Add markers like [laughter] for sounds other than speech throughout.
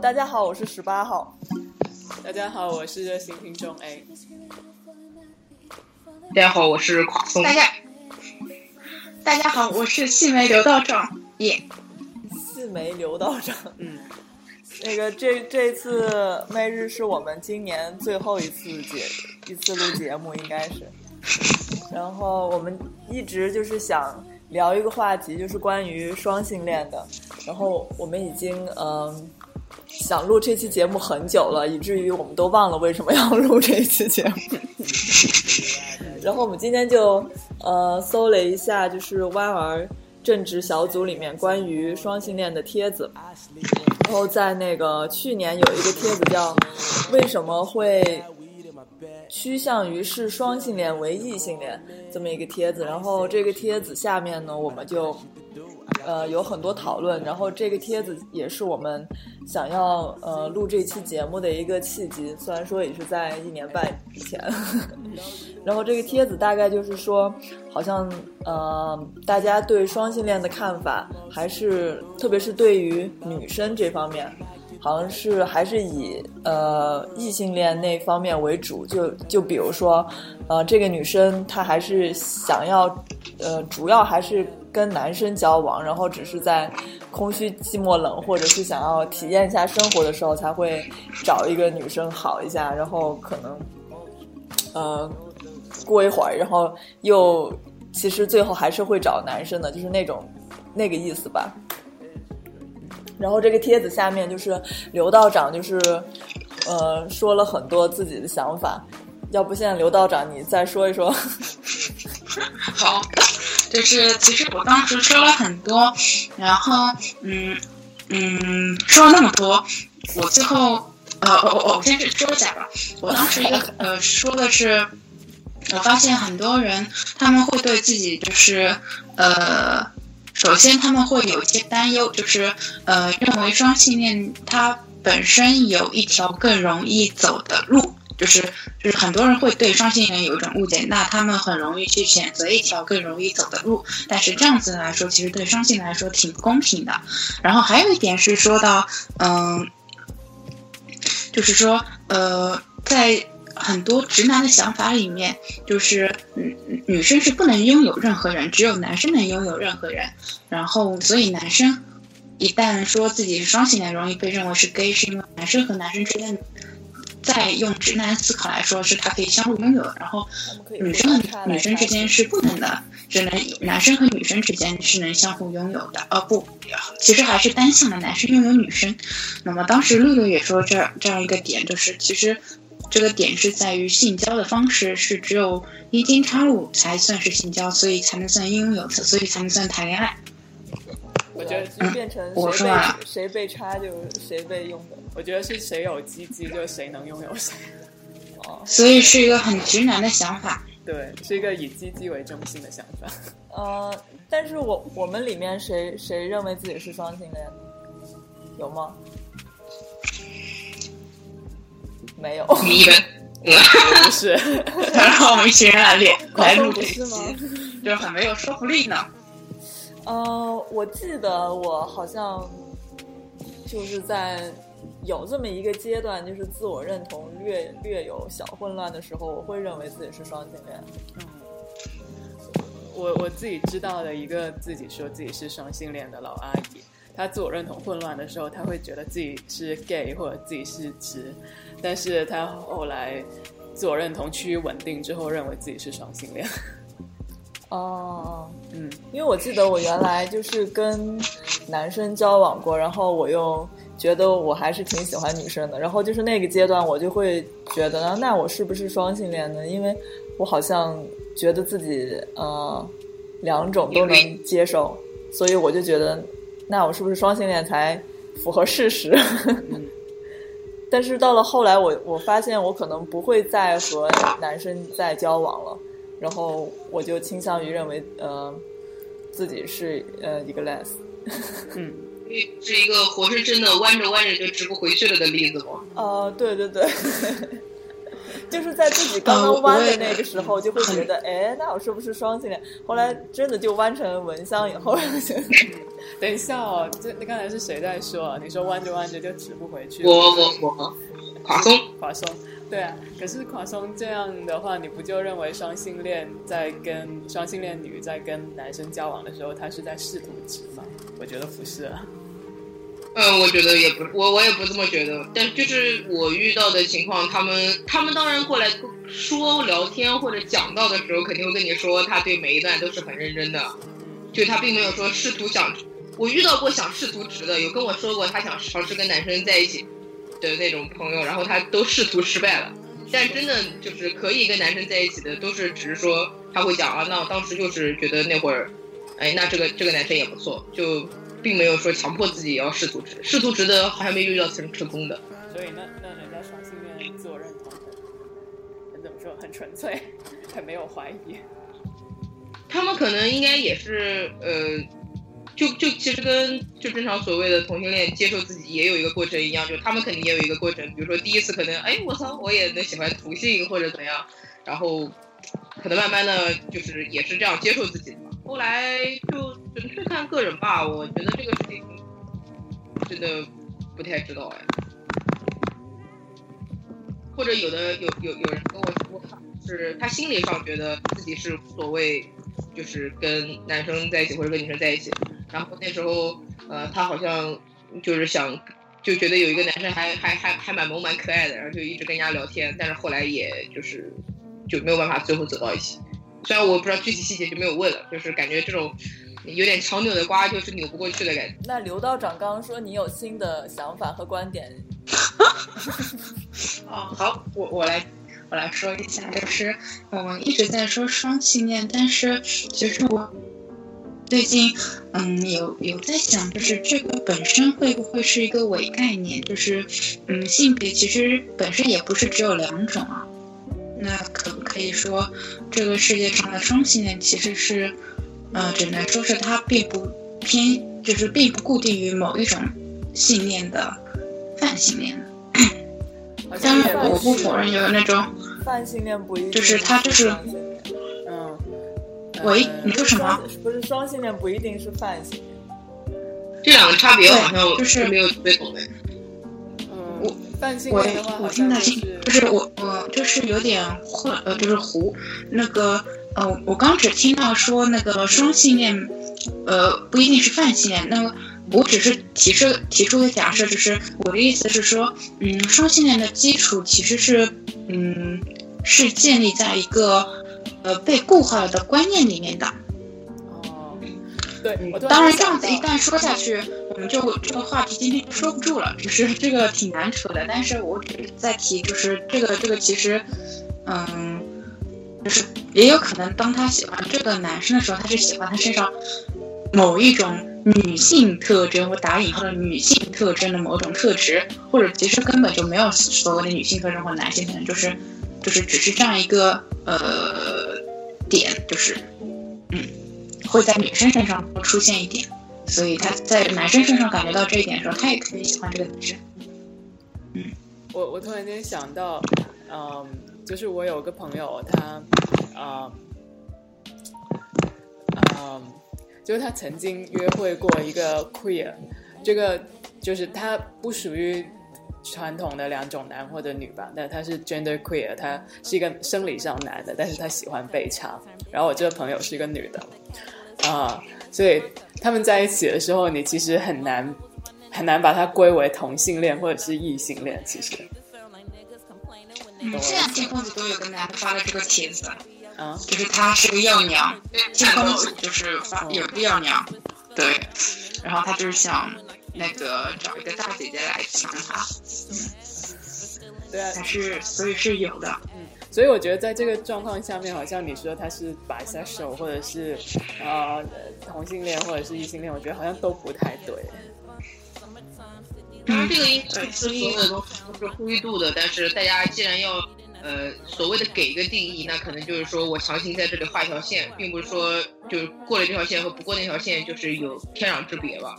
好，大家好，我是十八号。大家好，我是热心听众 A。大家好，我是垮松。大家，大家好，我是细眉刘道长。耶，细眉刘道长。嗯，那个这这次媚日是我们今年最后一次节一次录节目，应该是。然后我们一直就是想聊一个话题，就是关于双性恋的。然后我们已经嗯想录这期节目很久了，以至于我们都忘了为什么要 [laughs] 录这一期节目。[laughs] 然后我们今天就呃搜了一下，就是歪儿正直小组里面关于双性恋的帖子。然后在那个去年有一个帖子叫“为什么会”。趋向于是双性恋为异性恋这么一个帖子，然后这个帖子下面呢，我们就呃有很多讨论，然后这个帖子也是我们想要呃录这期节目的一个契机，虽然说也是在一年半以前，[laughs] 然后这个帖子大概就是说，好像呃大家对双性恋的看法，还是特别是对于女生这方面。好像是还是以呃异性恋那方面为主，就就比如说，呃，这个女生她还是想要，呃，主要还是跟男生交往，然后只是在空虚、寂寞、冷，或者是想要体验一下生活的时候，才会找一个女生好一下，然后可能，呃，过一会儿，然后又其实最后还是会找男生的，就是那种那个意思吧。然后这个帖子下面就是刘道长，就是呃说了很多自己的想法，要不现在刘道长你再说一说？[laughs] 好，就是其实我当时说了很多，然后嗯嗯说了那么多，我最后呃我我我先说一下吧，我当时一个呃说的是，我发现很多人他们会对自己就是呃。首先，他们会有一些担忧，就是呃，认为双性恋它本身有一条更容易走的路，就是就是很多人会对双性恋有一种误解，那他们很容易去选择一条更容易走的路，但是这样子来说，其实对双性来说挺不公平的。然后还有一点是说到，嗯，就是说呃，在。很多直男的想法里面，就是女女生是不能拥有任何人，只有男生能拥有任何人。然后，所以男生一旦说自己是双性恋，容易被认为是 gay，是因为男生和男生之间，在用直男思考来说，是他可以相互拥有。然后，女生和女生之间是不能的，只能男生和女生之间是能相互拥有的。哦不，其实还是单向的，男生拥有女生。那么当时露露也说这这样一个点，就是其实。这个点是在于性交的方式是只有阴茎插入才算是性交，所以才能算应有所以才能算谈恋爱。我觉得就变成谁被谁被插就谁被用的。我觉得是谁有鸡鸡就谁能拥有谁。哦，所以是一个很直男的想法。对，是一个以鸡鸡为中心的想法。[laughs] 呃，但是我我们里面谁谁认为自己是双性恋？有吗？没有，你们 [laughs] 不是，[laughs] 然后我们一群人来练来录这期，就是很没有说服力呢。呃，我记得我好像就是在有这么一个阶段，就是自我认同略略有小混乱的时候，我会认为自己是双性恋。嗯，我我自己知道的一个自己说自己是双性恋的老阿姨。他自我认同混乱的时候，他会觉得自己是 gay 或者自己是直，但是他后来自我认同趋于稳定之后，认为自己是双性恋。哦，嗯，因为我记得我原来就是跟男生交往过，然后我又觉得我还是挺喜欢女生的，然后就是那个阶段，我就会觉得，那我是不是双性恋呢？因为我好像觉得自己呃两种都能接受，所以我就觉得。那我是不是双性恋才符合事实？[laughs] 但是到了后来，我我发现我可能不会再和男生再交往了，然后我就倾向于认为，呃，自己是呃一个 less。[laughs] 嗯，是一个活生生的弯着弯着就直不回去了的例子吗？呃，对对对。[laughs] 就是在自己刚刚弯的那个时候，就会觉得，哎，那我是不是双性恋？后来真的就弯成蚊香以后，觉得，[laughs] 等一下哦，这刚才是谁在说？你说弯着弯着就直不回去？我我我，垮松垮松，对啊。可是垮松这样的话，你不就认为双性恋在跟双性恋女在跟男生交往的时候，他是在试图直吗？我觉得不是。嗯，我觉得也不，我我也不这么觉得。但就是我遇到的情况，他们他们当然过来说聊天或者讲到的时候，肯定会跟你说，他对每一段都是很认真的，就他并没有说试图想。我遇到过想试图直的，有跟我说过他想尝试跟男生在一起的那种朋友，然后他都试图失败了。但真的就是可以跟男生在一起的，都是只是说他会讲啊，那当时就是觉得那会儿，哎，那这个这个男生也不错，就。并没有说强迫自己也要试图直，试图值的好像没遇到成成功的。所以那那人家双性恋自我认同很很怎么说很纯粹，[laughs] 很没有怀疑。他们可能应该也是呃，就就其实跟就正常所谓的同性恋接受自己也有一个过程一样，就他们肯定也有一个过程。比如说第一次可能哎我操我也能喜欢同性或者怎样，然后可能慢慢的就是也是这样接受自己的嘛。后来就纯粹看个人吧，我觉得这个事情真的不太知道哎。或者有的有有有人跟我说，是他心理上觉得自己是无所谓，就是跟男生在一起或者跟女生在一起。然后那时候呃，他好像就是想就觉得有一个男生还还还还蛮萌蛮可爱的，然后就一直跟人家聊天，但是后来也就是就没有办法最后走到一起。虽然我不知道具体细节，就没有问了。就是感觉这种有点强扭的瓜，就是扭不过去的感觉。那刘道长刚刚说你有新的想法和观点。[laughs] 哦，好，我我来我来说一下，就是我们一直在说双性恋，但是其实我最近嗯有有在想，就是这个本身会不会是一个伪概念？就是嗯性别其实本身也不是只有两种啊。那可不可以说，这个世界上的双性恋其实是，呃，只能说是它并不偏，就是并不固定于某一种性恋的泛性恋的。当然，我不否认有那种泛性恋不一定就是他就是，嗯，喂，你说什么？不是双性恋不一定是泛性恋，这两个差别好像就是没有特别懂的。我我听得清，就是我我就是有点混，呃，就是糊。那个呃，我刚只听到说那个双性恋，呃，不一定是泛性恋。那么我只是提出提出个假设，就是我的意思是说，嗯，双性恋的基础其实是，嗯，是建立在一个呃被固化了的观念里面的。哦对，当然这样子一旦说下去，我们就这个话题今天就说不住了，就是这个挺难扯的。但是我只是在提，就是这个这个其实，嗯，就是也有可能当他喜欢这个男生的时候，他是喜欢他身上某一种女性特征，或打引号的女性特征的某种特质，或者其实根本就没有所谓的女性特征或男性特征，就是就是只是这样一个呃点，就是嗯。会在女生身上出现一点，所以他在男生身上感觉到这一点的时候，他也可以喜欢这个女生。嗯，我我突然间想到，嗯，就是我有个朋友，他，啊，嗯，就是他曾经约会过一个 queer，这个就是他不属于传统的两种男或者女吧，但他是 gender queer，他是一个生理上男的，但是他喜欢被插。然后我这个朋友是一个女的。啊，所以他们在一起的时候，你其实很难很难把它归为同性恋或者是异性恋。其实，嗯，现在金公子都有个男的发了这个帖子，啊，就是他是个药娘，金公子就是发有个药娘，对，然后他就是想那个找一个大姐姐来抢他，对啊，还是所以是有的，嗯。所以我觉得在这个状况下面，好像你说他是 bisexual 或者是呃同性恋或者是异性恋，我觉得好像都不太对。当然，这个应该是所有的东西都是灰度的，但是大家既然要呃所谓的给一个定义，那可能就是说我强行在这里画一条线，并不是说就是过了这条线和不过那条线就是有天壤之别吧。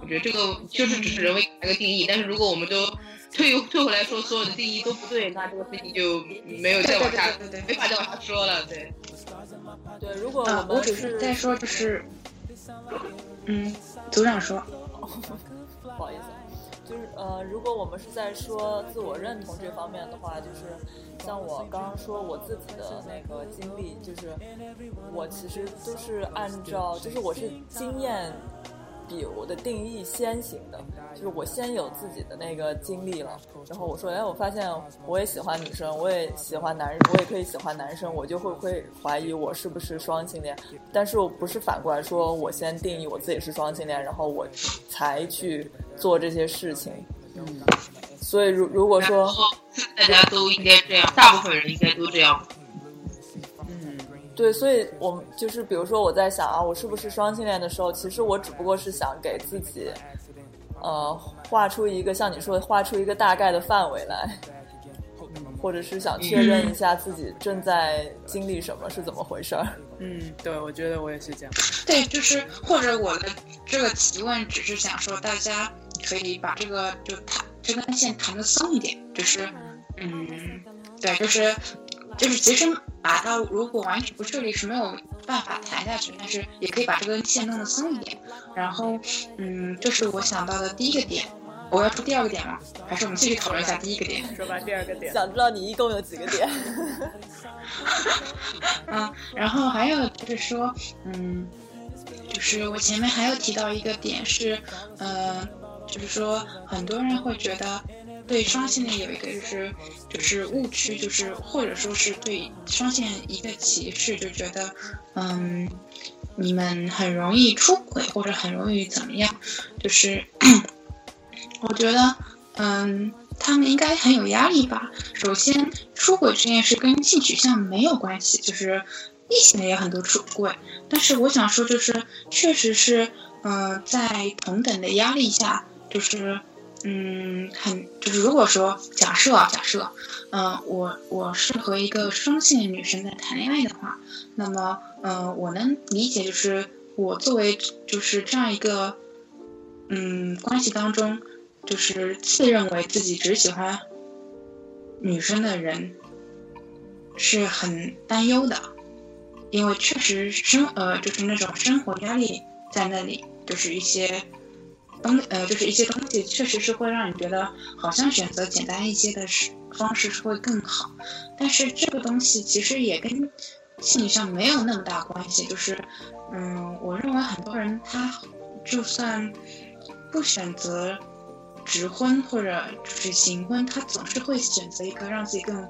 我觉得这个就是只是人为一个定义，但是如果我们都退退回来说所有的定义都不对，那这个事情就没有再往下，没法再往下说了。对，对，如果我们只是在说，就是，嗯，组长说，[laughs] 不好意思。就是呃，如果我们是在说自我认同这方面的话，就是像我刚刚说我自己的那个经历，就是我其实都是按照，就是我是经验比我的定义先行的，就是我先有自己的那个经历了，然后我说，哎，我发现我也喜欢女生，我也喜欢男人，我也可以喜欢男生，我就会会怀疑我是不是双性恋，但是我不是反过来说我先定义我自己是双性恋，然后我才去。做这些事情，嗯，所以如如果说大家都应该这样，大部分人应该都这样，嗯，对，所以我们就是比如说我在想啊，我是不是双性恋的时候，其实我只不过是想给自己，呃，画出一个像你说的，画出一个大概的范围来，或者是想确认一下自己正在经历什么是怎么回事儿。[laughs] 嗯，对，我觉得我也是这样。对，就是或者我的这个提问只是想说大家。可以把这个就谈这根线谈的松一点，就是，嗯，对，就是就是其实把它如果完全不顺利是没有办法谈下去，但是也可以把这根线弄得松一点。然后，嗯，这是我想到的第一个点。我要说第二个点吗？还是我们继续讨论一下第一个点？说吧，第二个点。想知道你一共有几个点？[laughs] 嗯，然后还有就是说，嗯，就是我前面还有提到一个点是，呃。就是说，很多人会觉得对双性恋有一个就是就是误区，就是或者说是对双性恋一个歧视，就觉得嗯，你们很容易出轨或者很容易怎么样？就是我觉得嗯，他们应该很有压力吧。首先，出轨这件事跟性取向没有关系，就是异性恋也很多出轨，但是我想说，就是确实是嗯，在同等的压力下。就是，嗯，很就是，如果说假设啊，假设，嗯，我我是和一个双性女生在谈恋爱的话，那么，嗯，我能理解，就是我作为就是这样一个，嗯，关系当中，就是自认为自己只喜欢女生的人，是很担忧的，因为确实生呃，就是那种生活压力在那里，就是一些。呃，就是一些东西确实是会让你觉得好像选择简单一些的方式是会更好，但是这个东西其实也跟心理上没有那么大关系。就是，嗯，我认为很多人他就算不选择直婚或者就是行婚，他总是会选择一个让自己更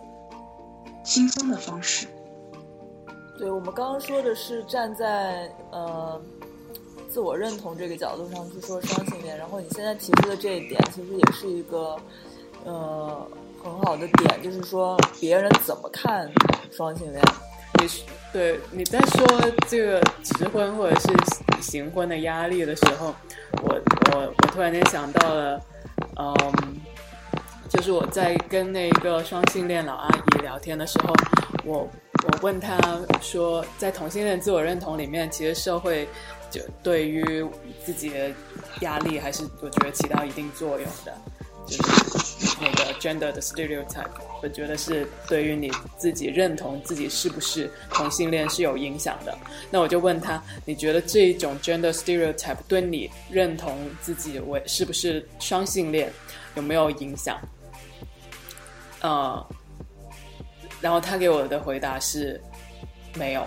轻松的方式。对我们刚刚说的是站在呃。自我认同这个角度上去说双性恋，然后你现在提出的这一点，其实也是一个，呃，很好的点，就是说别人怎么看双性恋。你对你在说这个直婚或者是行婚的压力的时候，我我我突然间想到了，嗯，就是我在跟那个双性恋老阿姨聊天的时候，我我问她说，在同性恋自我认同里面，其实社会。就对于自己的压力，还是我觉得起到一定作用的，就是那个 gender 的 stereotype，我觉得是对于你自己认同自己是不是同性恋是有影响的。那我就问他，你觉得这一种 gender stereotype 对你认同自己为是不是双性恋有没有影响？呃，然后他给我的回答是没有。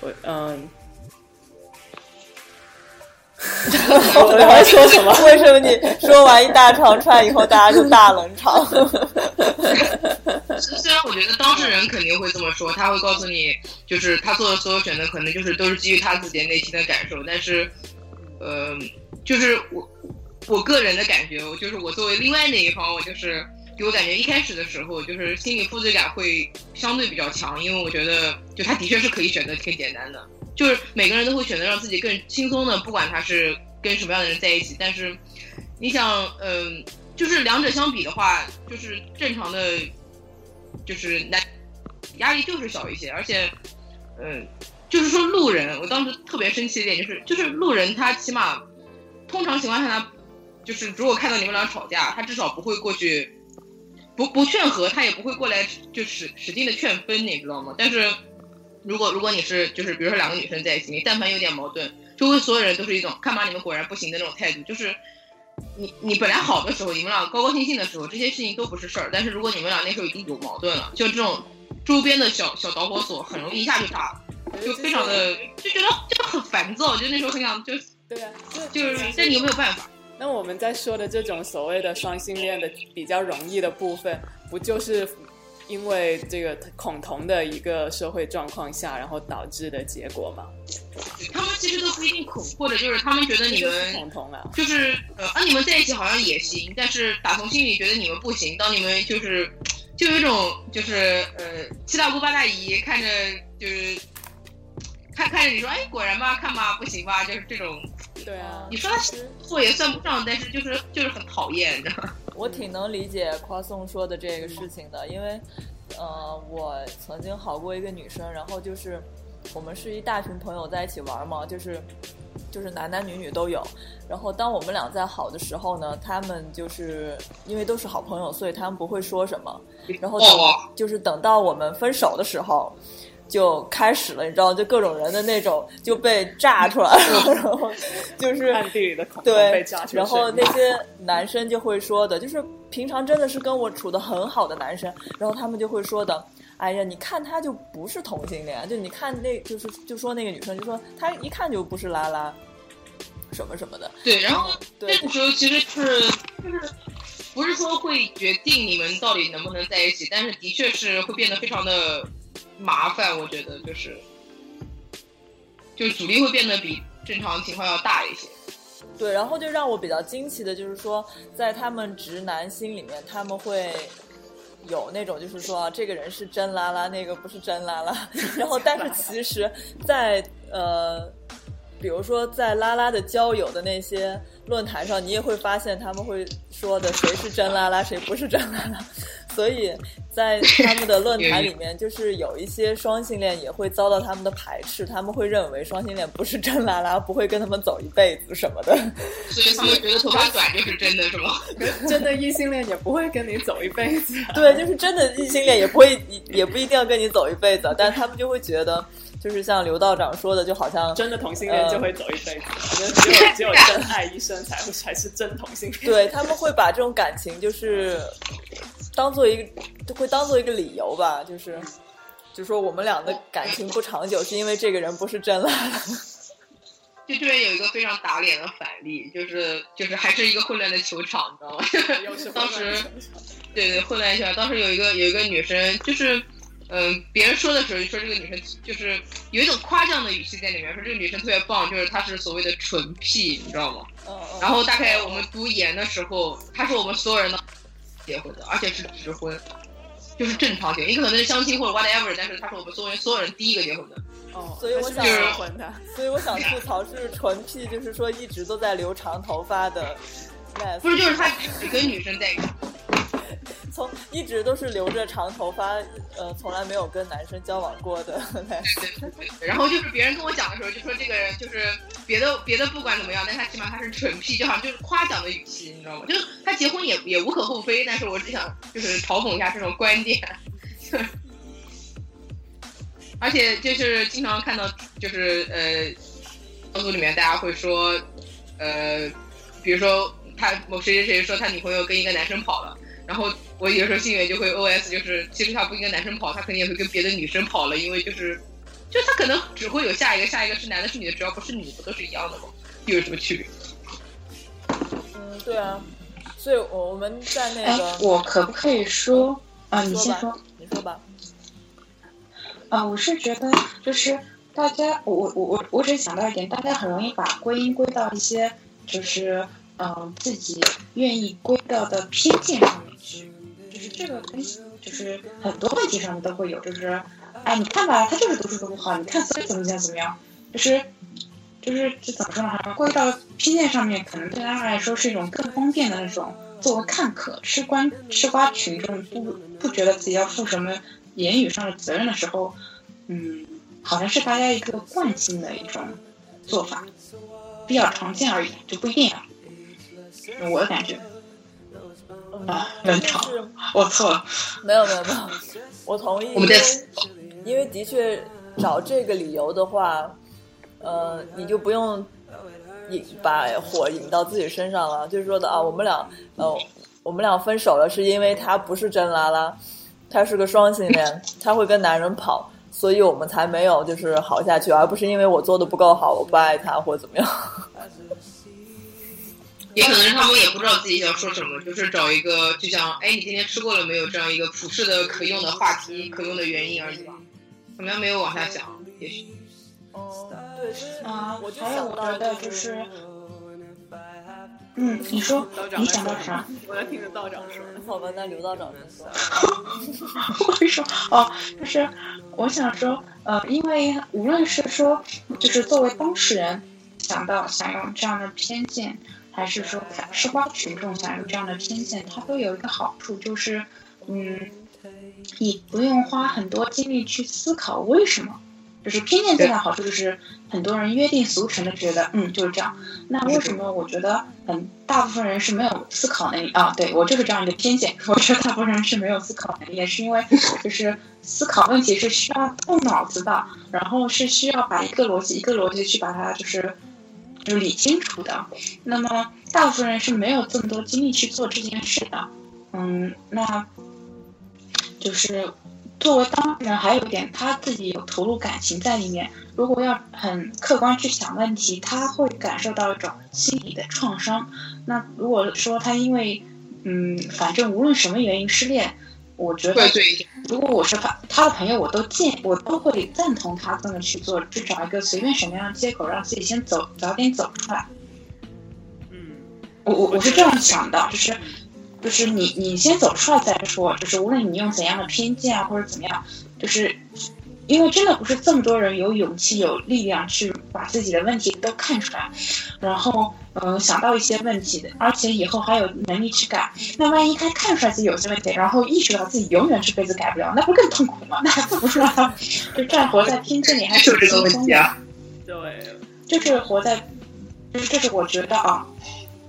我嗯，我要说什么？[laughs] 为什么你说完一大长串以后，大家就大冷场？[laughs] 虽然我觉得当事人肯定会这么说，他会告诉你，就是他做的所有选择，可能就是都是基于他自己内心的感受。但是，呃，就是我我个人的感觉，就是我作为另外那一方，我就是。给我感觉一开始的时候，就是心理负罪感会相对比较强，因为我觉得，就他的确是可以选择挺简单的，就是每个人都会选择让自己更轻松的，不管他是跟什么样的人在一起。但是，你想，嗯，就是两者相比的话，就是正常的，就是男压力就是小一些，而且，嗯，就是说路人，我当时特别生气一点就是，就是路人他起码，通常情况下他。就是如果看到你们俩吵架，他至少不会过去，不不劝和，他也不会过来就使使劲的劝分，你知道吗？但是如果如果你是就是比如说两个女生在一起，你但凡有点矛盾，周围所有人都是一种看吧你们果然不行的那种态度，就是你你本来好的时候，你们俩高高兴兴的时候，这些事情都不是事儿，但是如果你们俩那时候已经有矛盾了，就这种周边的小小导火索很容易一下就炸了。就非常的就觉得就很烦躁，就那时候很想就对啊，就是，但你有没有办法？那我们在说的这种所谓的双性恋的比较容易的部分，不就是因为这个恐同的一个社会状况下，然后导致的结果吗？他们其实都不一定恐，或者就是他们觉得你们恐同啊，就是呃，啊你们在一起好像也行，但是打从心里觉得你们不行。当你们就是就有一种就是呃七大姑八大姨看着就是。看看着你说，哎，果然吧，看吧，不行吧，就是这种。对啊，你说他错也算不上，但是就是就是很讨厌，你知道吗？[laughs] 我挺能理解夸颂说的这个事情的，因为，呃，我曾经好过一个女生，然后就是我们是一大群朋友在一起玩嘛，就是就是男男女女都有。然后当我们俩在好的时候呢，他们就是因为都是好朋友，所以他们不会说什么。然后等就是等到我们分手的时候。就开始了，你知道，就各种人的那种就被炸出来了，[laughs] 然后就是暗地里的恐对。然后那些男生就会说的，就是平常真的是跟我处的很好的男生，然后他们就会说的，哎呀，你看他就不是同性恋，就你看那，就是就说那个女生就说他一看就不是拉拉，什么什么的。对，然后那个时候其实是就是不是说会决定你们到底能不能在一起，但是的确是会变得非常的。麻烦，我觉得就是，就阻力会变得比正常情况要大一些。对，然后就让我比较惊奇的就是说，在他们直男心里面，他们会有那种就是说，这个人是真拉拉，那个不是真拉拉。[laughs] 然后，但是其实，在呃，比如说在拉拉的交友的那些论坛上，你也会发现他们会说的谁是真拉拉，谁不是真拉拉。所以在他们的论坛里面，就是有一些双性恋也会遭到他们的排斥，他们会认为双性恋不是真拉拉，不会跟他们走一辈子什么的。[laughs] 所以他们觉得头发短就是真的是吗？[laughs] 真的异性恋也不会跟你走一辈子。对，就是真的异性恋也不会，也不一定要跟你走一辈子，但他们就会觉得，就是像刘道长说的，就好像真的同性恋就会走一辈子，只有只有真爱一生才会才是真同性恋。[laughs] 对他们会把这种感情就是。当做一个，就会当做一个理由吧，就是，就说我们俩的感情不长久，是因为这个人不是真了。[laughs] 就这边有一个非常打脸的反例，就是就是还是一个混乱的球场，你知道吗？[laughs] 当时，[laughs] 对对，混乱一下。当时有一个有一个女生，就是嗯，别人说的时候说这个女生就是有一种夸奖的语气在里面，说这个女生特别棒，就是她是所谓的纯屁，你知道吗？然后大概我们读研的时候，她是我们所有人的。结婚的，而且是直婚，就是正常结。你可能是相亲或者 whatever，但是他是我们所有人所有人第一个结婚的。哦，所以我想结婚的，所以我想吐槽是纯 P，[laughs] 就是说一直都在留长头发的。不是，就是他只跟女生在一起。从一直都是留着长头发，呃，从来没有跟男生交往过的。[laughs] 然后就是别人跟我讲的时候，就说这个人就是别的别的不管怎么样，但他起码他是纯屁，就好像就是夸奖的语气，你知道吗？就是他结婚也也无可厚非，但是我只想就是嘲讽一下这种观点。[laughs] 而且就是经常看到就是呃，小组里面大家会说，呃，比如说他某谁谁谁说他女朋友跟一个男生跑了。然后我有时候心里面就会 O S，就是其实他不应该男生跑，他肯定也会跟别的女生跑了，因为就是，就他可能只会有下一个，下一个是男的，是女的，只要不是女，不都是一样的吗？又有什么区别？嗯，对啊，所以我我们在那个，我可不可以说啊？你先说，你说吧。啊，我是觉得就是大家，我我我我我只想到一点，大家很容易把归因归到一些就是嗯自己愿意归到的偏见上面。这个东西，就是很多问题上面都会有，就是，哎，你看吧，他就是读书读不好，你看所以怎么怎么怎么样，就是，就是这怎么说呢？归到偏见上面，可能对他来说是一种更方便的那种作为看客、吃瓜吃瓜群众，不不觉得自己要负什么言语上的责任的时候，嗯，好像是大家一个惯性的一种做法，比较常见而已，就不一定啊。我的感觉。啊，冷场，是我错了。没有没有没有，[laughs] 我同意，我们因为因为的确找这个理由的话，呃，你就不用引把火引到自己身上了，就是说的啊，我们俩呃，我们俩分手了，是因为他不是真拉拉，他是个双性恋，他会跟男人跑，所以我们才没有就是好下去，而不是因为我做的不够好，我不爱他或者怎么样。也可能是他们也不知道自己想说什么，就是找一个就像哎，你今天吃过了没有这样一个普世的可用的话题、可用的原因而已吧。可能没有往下想，也许。哦，对，就是啊我就还有想到我觉得就是，嗯，你说你想到啥？我要听着道长说。好吧，那刘道长先说。[laughs] 我会说哦，就是我想说，呃，因为无论是说，就是作为当事人想到想用这样的偏见，还是说吃瓜群众想用这样的偏见，它都有一个好处，就是，嗯，你不用花很多精力去思考为什么。就是偏见最大的好处就是很多人约定俗成的觉得，嗯，就是这样。那为什么我觉得很大部分人是没有思考能力啊？对我就是这样一个偏见，我觉得大部分人是没有思考能力，也是因为就是思考问题是需要动脑子的，然后是需要把一个逻辑一个逻辑去把它就是就是理清楚的。那么大部分人是没有这么多精力去做这件事的。嗯，那就是作为当事人，还有一点他自己有投入感情在里面。如果要很客观去想问题，他会感受到一种心理的创伤。那如果说他因为嗯，反正无论什么原因失恋，我觉得。如果我是他他的朋友，我都建我都会赞同他这么去做，去找一个随便什么样的借口，让自己先走早点走出来。嗯，我我我是这样想的，就是就是你你先走出来再说，就是无论你用怎样的偏见啊或者怎么样，就是因为真的不是这么多人有勇气有力量去把自己的问题都看出来，然后嗯、呃想到一些问题的，而且以后还有能力去改。那万一他看出来自己有些问题，然后意识到自己永远这辈子改不了，那不更痛苦吗？那还不如让他就这样活在偏见里，还就是这个问题啊。对。就是活在，就是这是我觉得啊，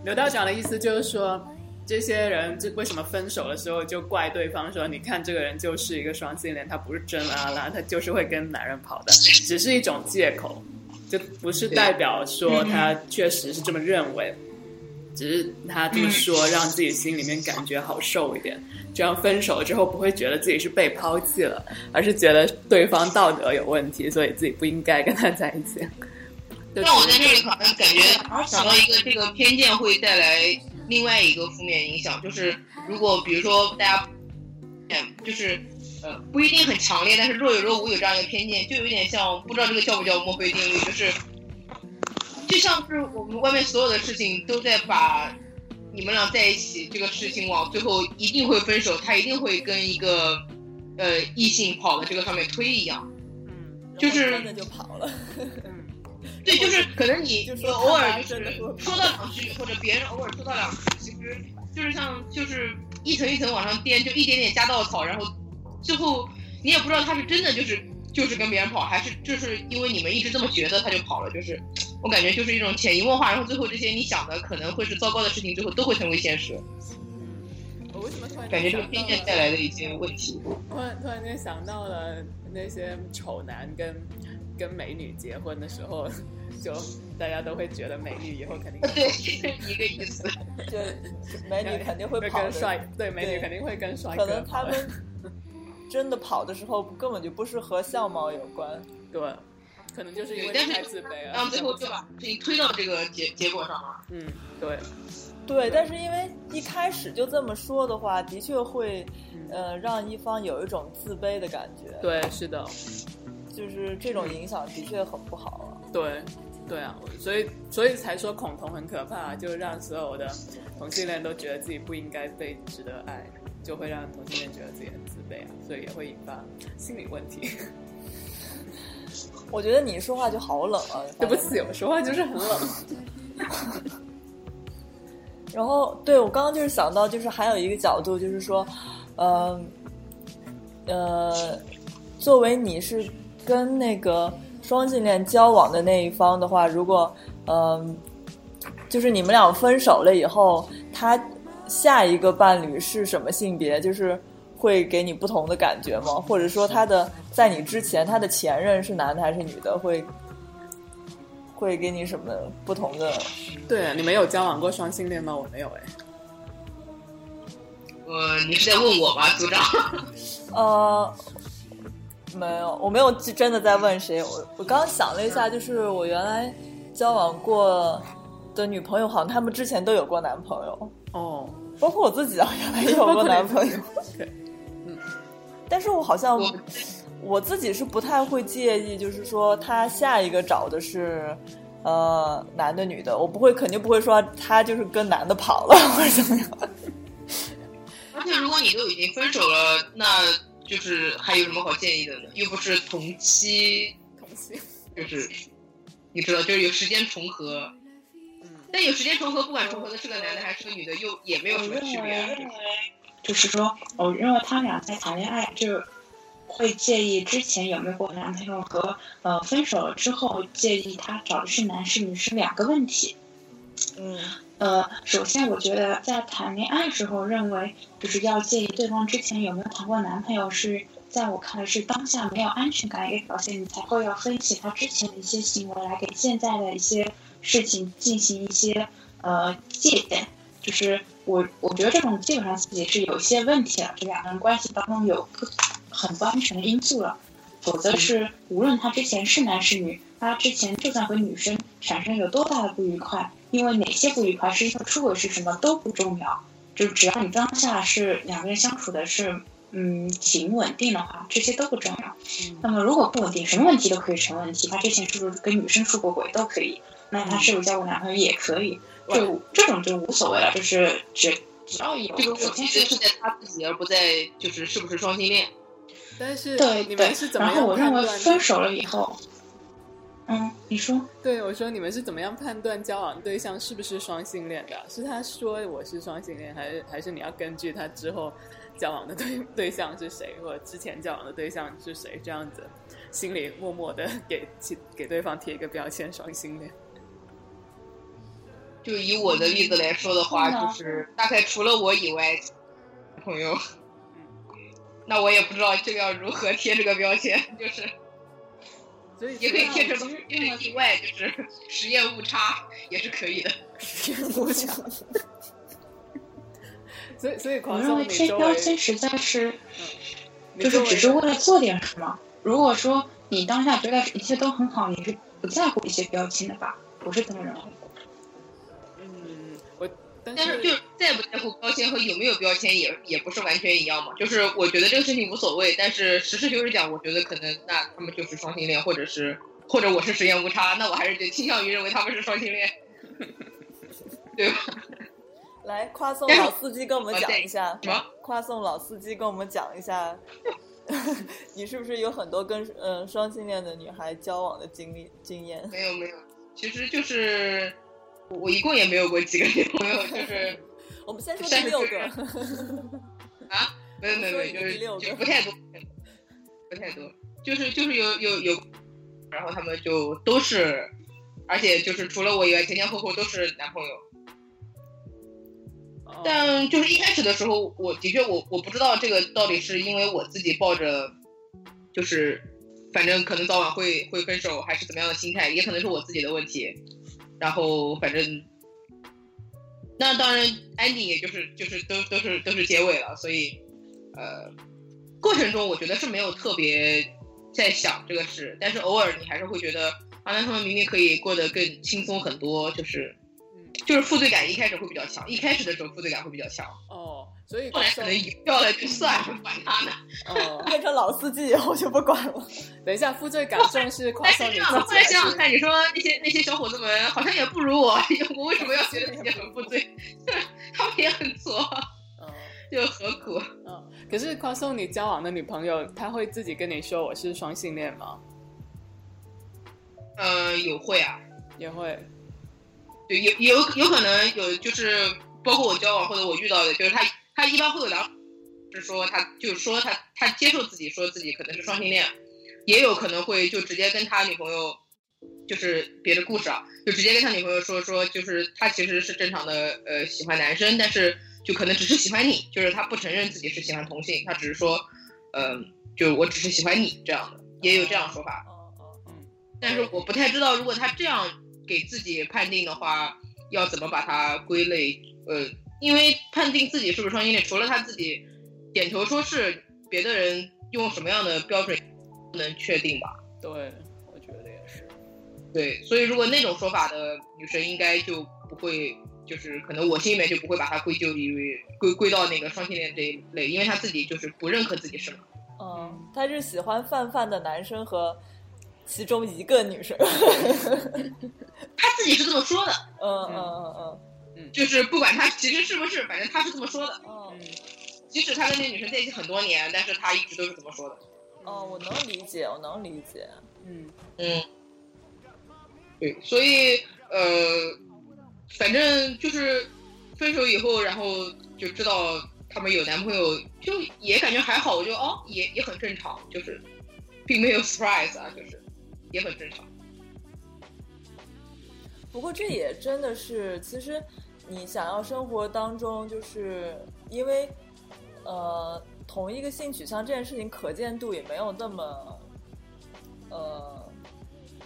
刘道长的意思就是说，这些人就为什么分手的时候就怪对方说，你看这个人就是一个双性恋，他不是真拉拉，他就是会跟男人跑的，[laughs] 只是一种借口，就不是代表说他确实是这么认为，只是他这么说让自己心里面感觉好受一点，这样分手之后不会觉得自己是被抛弃了，而是觉得对方道德有问题，所以自己不应该跟他在一起。就但我在这里可能感觉而且想到一个这个偏见会带来另外一个负面影响，就是如果比如说大家，嗯，就是呃不一定很强烈，但是若有若无有这样一个偏见，就有点像不知道这个叫不叫墨菲定律，就是就像是我们外面所有的事情都在把你们俩在一起这个事情往最后一定会分手，他一定会跟一个呃异性跑的这个上面推一样。嗯就是就跑了。[laughs] 嗯，对，就是可能你就说偶尔就是真的会说到两句，或者别人偶尔说到两句，其实就是像就是一层一层往上颠，就一点点加稻草，然后最后你也不知道他是真的就是就是跟别人跑，还是就是因为你们一直这么觉得他就跑了，就是我感觉就是一种潜移默化，然后最后这些你想的可能会是糟糕的事情，最后都会成为现实，我为什么突然感觉这个偏见带来的一些问题。突然突然间想到了那些丑男跟跟美女结婚的时候，就大家都会觉得美女以后肯定对，一个意思。[laughs] 就 [laughs] 美女肯定会跑，跟帅，对美女肯定会跟帅可。能他们 [laughs] 真的跑的时候根本就不是和相貌有关。对，可能就是因为太自卑了，然后最后就想把自己推到这个结结果上了。嗯，对，对，但是因为一开始就这么说的话，的确会，呃，让一方有一种自卑的感觉。，对，是的，就是这种影响的确很不好啊。对，对啊，所以所以才说恐同很可怕，就让所有的同性恋都觉得自己不应该被值得爱，就会让同性恋觉得自己很自卑啊，所以也会引发心理问题。我觉得你说话就好冷啊。对不起，我说话就是很冷。然后，对我刚刚就是想到，就是还有一个角度，就是说，呃，呃，作为你是跟那个双性恋交往的那一方的话，如果，嗯、就是你们俩分手了以后，他下一个伴侣是什么性别，就是会给你不同的感觉吗？或者说他的在你之前，他的前任是男的还是女的，会会给你什么不同的？对，你没有交往过双性恋吗？我没有哎。呃，你是在问我吗，组长？呃，没有，我没有真的在问谁。我我刚想了一下，就是我原来交往过的女朋友，好像他们之前都有过男朋友。哦，包括我自己啊，原来也有过男朋友。[laughs] 嗯，但是我好像我自己是不太会介意，就是说他下一个找的是呃男的女的，我不会肯定不会说他就是跟男的跑了或者怎么样。而且如果你都已经分手了，那就是还有什么好建议的呢？又不是同期，同期就是你知道，就是有时间重合。嗯，但有时间重合，不管重合的是个男的还是个女的，又也没有什么区别。就是说，我认为他们俩在谈恋爱就会介意之前有没有过男朋友和呃分手了之后介意他找的是男是女是两个问题。嗯。呃，首先我觉得在谈恋爱时候，认为就是要介意对方之前有没有谈过男朋友，是在我看来是当下没有安全感一个表现，你才会要分析他之前的一些行为来给现在的一些事情进行一些呃借鉴。就是我我觉得这种基本上自己是有一些问题了，这两个人关系当中有很不安全的因素了，否则是无论他之前是男是女，他之前就算和女生产生有多大的不愉快。因为哪些不愉快是因为出轨是什么都不重要，就只要你当下是两个人相处的是嗯挺稳定的话，这些都不重要。那么如果不稳定，什么问题都可以成问题。他之前是不是跟女生出过轨都可以，那他是不是交过男朋友也可以，就这种就无所谓了，就是只只要有这个问题是在他自己，而不在就是是不是双性恋。但是对对，然后我认为分手了以后。嗯，你说，对我说，你们是怎么样判断交往对象是不是双性恋的？是他说我是双性恋，还是还是你要根据他之后交往的对 [laughs] 对象是谁，或者之前交往的对象是谁，这样子心里默默的给给对方贴一个标签双性恋？就以我的例子来说的话，就是大概除了我以外，朋友，那我也不知道这个要如何贴这个标签，就是。所以也可以贴成因为意外，就是实验误差也是可以的。实验误差。[laughs] 所以，所以，我认为贴标签实在是，就是只是为了做点什么。如果说你当下觉得一切都很好，你是不在乎一些标签的吧？不是这么认为。但是，就在不在乎标签和有没有标签也也不是完全一样嘛。就是我觉得这个事情无所谓，但是实事求是讲，我觉得可能那他们就是双性恋，或者是或者我是实验误差，那我还是倾向于认为他们是双性恋，对吧？[laughs] 来，夸送老司机跟我们讲一下什么？夸送老司机跟我们讲一下，[laughs] 你是不是有很多跟嗯双性恋的女孩交往的经历经验？没有没有，其实就是。我一共也没有过几个女朋友，就是 [laughs] 我们先说第六个 [laughs] 啊，没有没有没有，就是就不太多，不太多，就是就是有有有，然后他们就都是，而且就是除了我以外，前前后后都是男朋友。但就是一开始的时候，我的确我我不知道这个到底是因为我自己抱着，就是反正可能早晚会会分手，还是怎么样的心态，也可能是我自己的问题。然后反正，那当然，ending 也就是就是都都是都是结尾了，所以，呃，过程中我觉得是没有特别在想这个事，但是偶尔你还是会觉得，啊，那他们明明可以过得更轻松很多，就是，就是负罪感一开始会比较强，一开始的时候负罪感会比较强。哦。所以后来可能掉了就算了，管他呢。哦，变成老司机以后就不管了。等一下，负罪感重是夸送你自己。后来想想看，你说那些那些小伙子们好像也不如我，[laughs] 我为什么要觉得自己很负罪？[laughs] 他们也很错，又何苦？嗯，可是夸送你交往的女朋友，她会自己跟你说我是双性恋吗？呃，有会啊，也会。对，有有有可能有，就是包括我交往或者我遇到的，就是他。他一般会有两，是说他就是说他他接受自己说自己可能是双性恋，也有可能会就直接跟他女朋友就是别的故事啊，就直接跟他女朋友说说，就是他其实是正常的呃喜欢男生，但是就可能只是喜欢你，就是他不承认自己是喜欢同性，他只是说，嗯、就我只是喜欢你这样的，也有这样说法。嗯嗯但是我不太知道，如果他这样给自己判定的话，要怎么把它归类？呃，因为判定自己是不是双性恋，除了他自己点头说是，别的人用什么样的标准不能确定吧？对，我觉得也是。对，所以如果那种说法的女生，应该就不会，就是可能我心里面就不会把她归咎于归归到那个双性恋这一类，因为她自己就是不认可自己是嘛。嗯，她是喜欢泛泛的男生和其中一个女生。[laughs] 她自己是这么说的，嗯嗯嗯嗯就是不管他其实是不是，反正他是这么说的。嗯嗯。即使他跟那女生在一起很多年，但是他一直都是这么说的。哦，我能理解，我能理解。嗯嗯，对，所以呃，反正就是分手以后，然后就知道他们有男朋友，就也感觉还好，我就哦，也也很正常，就是并没有 surprise 啊，就是也很正常。不过这也真的是，其实你想要生活当中，就是因为呃同一个性取向这件事情，可见度也没有那么呃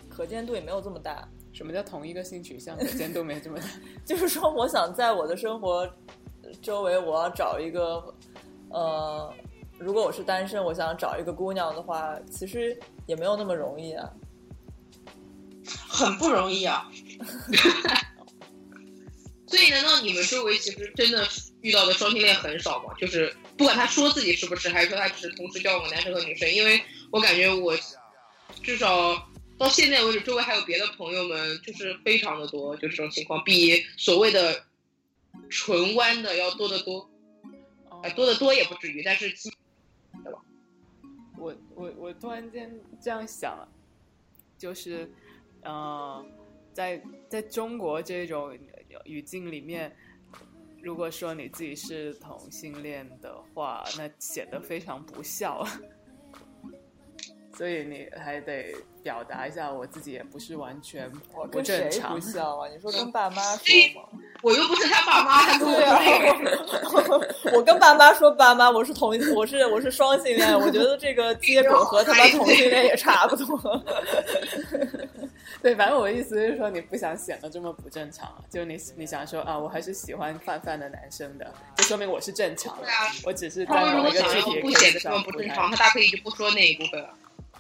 可见度也没有这么大。什么叫同一个性取向？可见度没这么大。[laughs] 就是说，我想在我的生活周围，我要找一个呃，如果我是单身，我想找一个姑娘的话，其实也没有那么容易啊。很不容易啊。[laughs] 所以，难道你们周围其实真的遇到的双性恋很少吗？就是不管他说自己是不是，还是说他只是同时交往男生和女生？因为我感觉我至少到现在为止，周围还有别的朋友们，就是非常的多，就这种情况，比所谓的纯弯的要多得多。哦啊，多得多也不至于，但是对吧我我我突然间这样想，就是，呃，在在中国这种语境里面，如果说你自己是同性恋的话，那显得非常不孝。[laughs] 所以你还得表达一下，我自己也不是完全不跟谁正常不。孝啊？你说跟爸妈说吗？我又不是他爸妈，对 [laughs] 我跟爸妈说，爸妈，我是同，我是我是双性恋，我觉得这个接吻和他妈同性恋也差不多。对，反正我的意思是说，你不想显得这么不正常，就你你想说啊，我还是喜欢泛泛的男生的，就说明我是正常的对啊，我只是他们如在某一个果想要具体的不显得这么不正常，他大可以就不说那一部分了。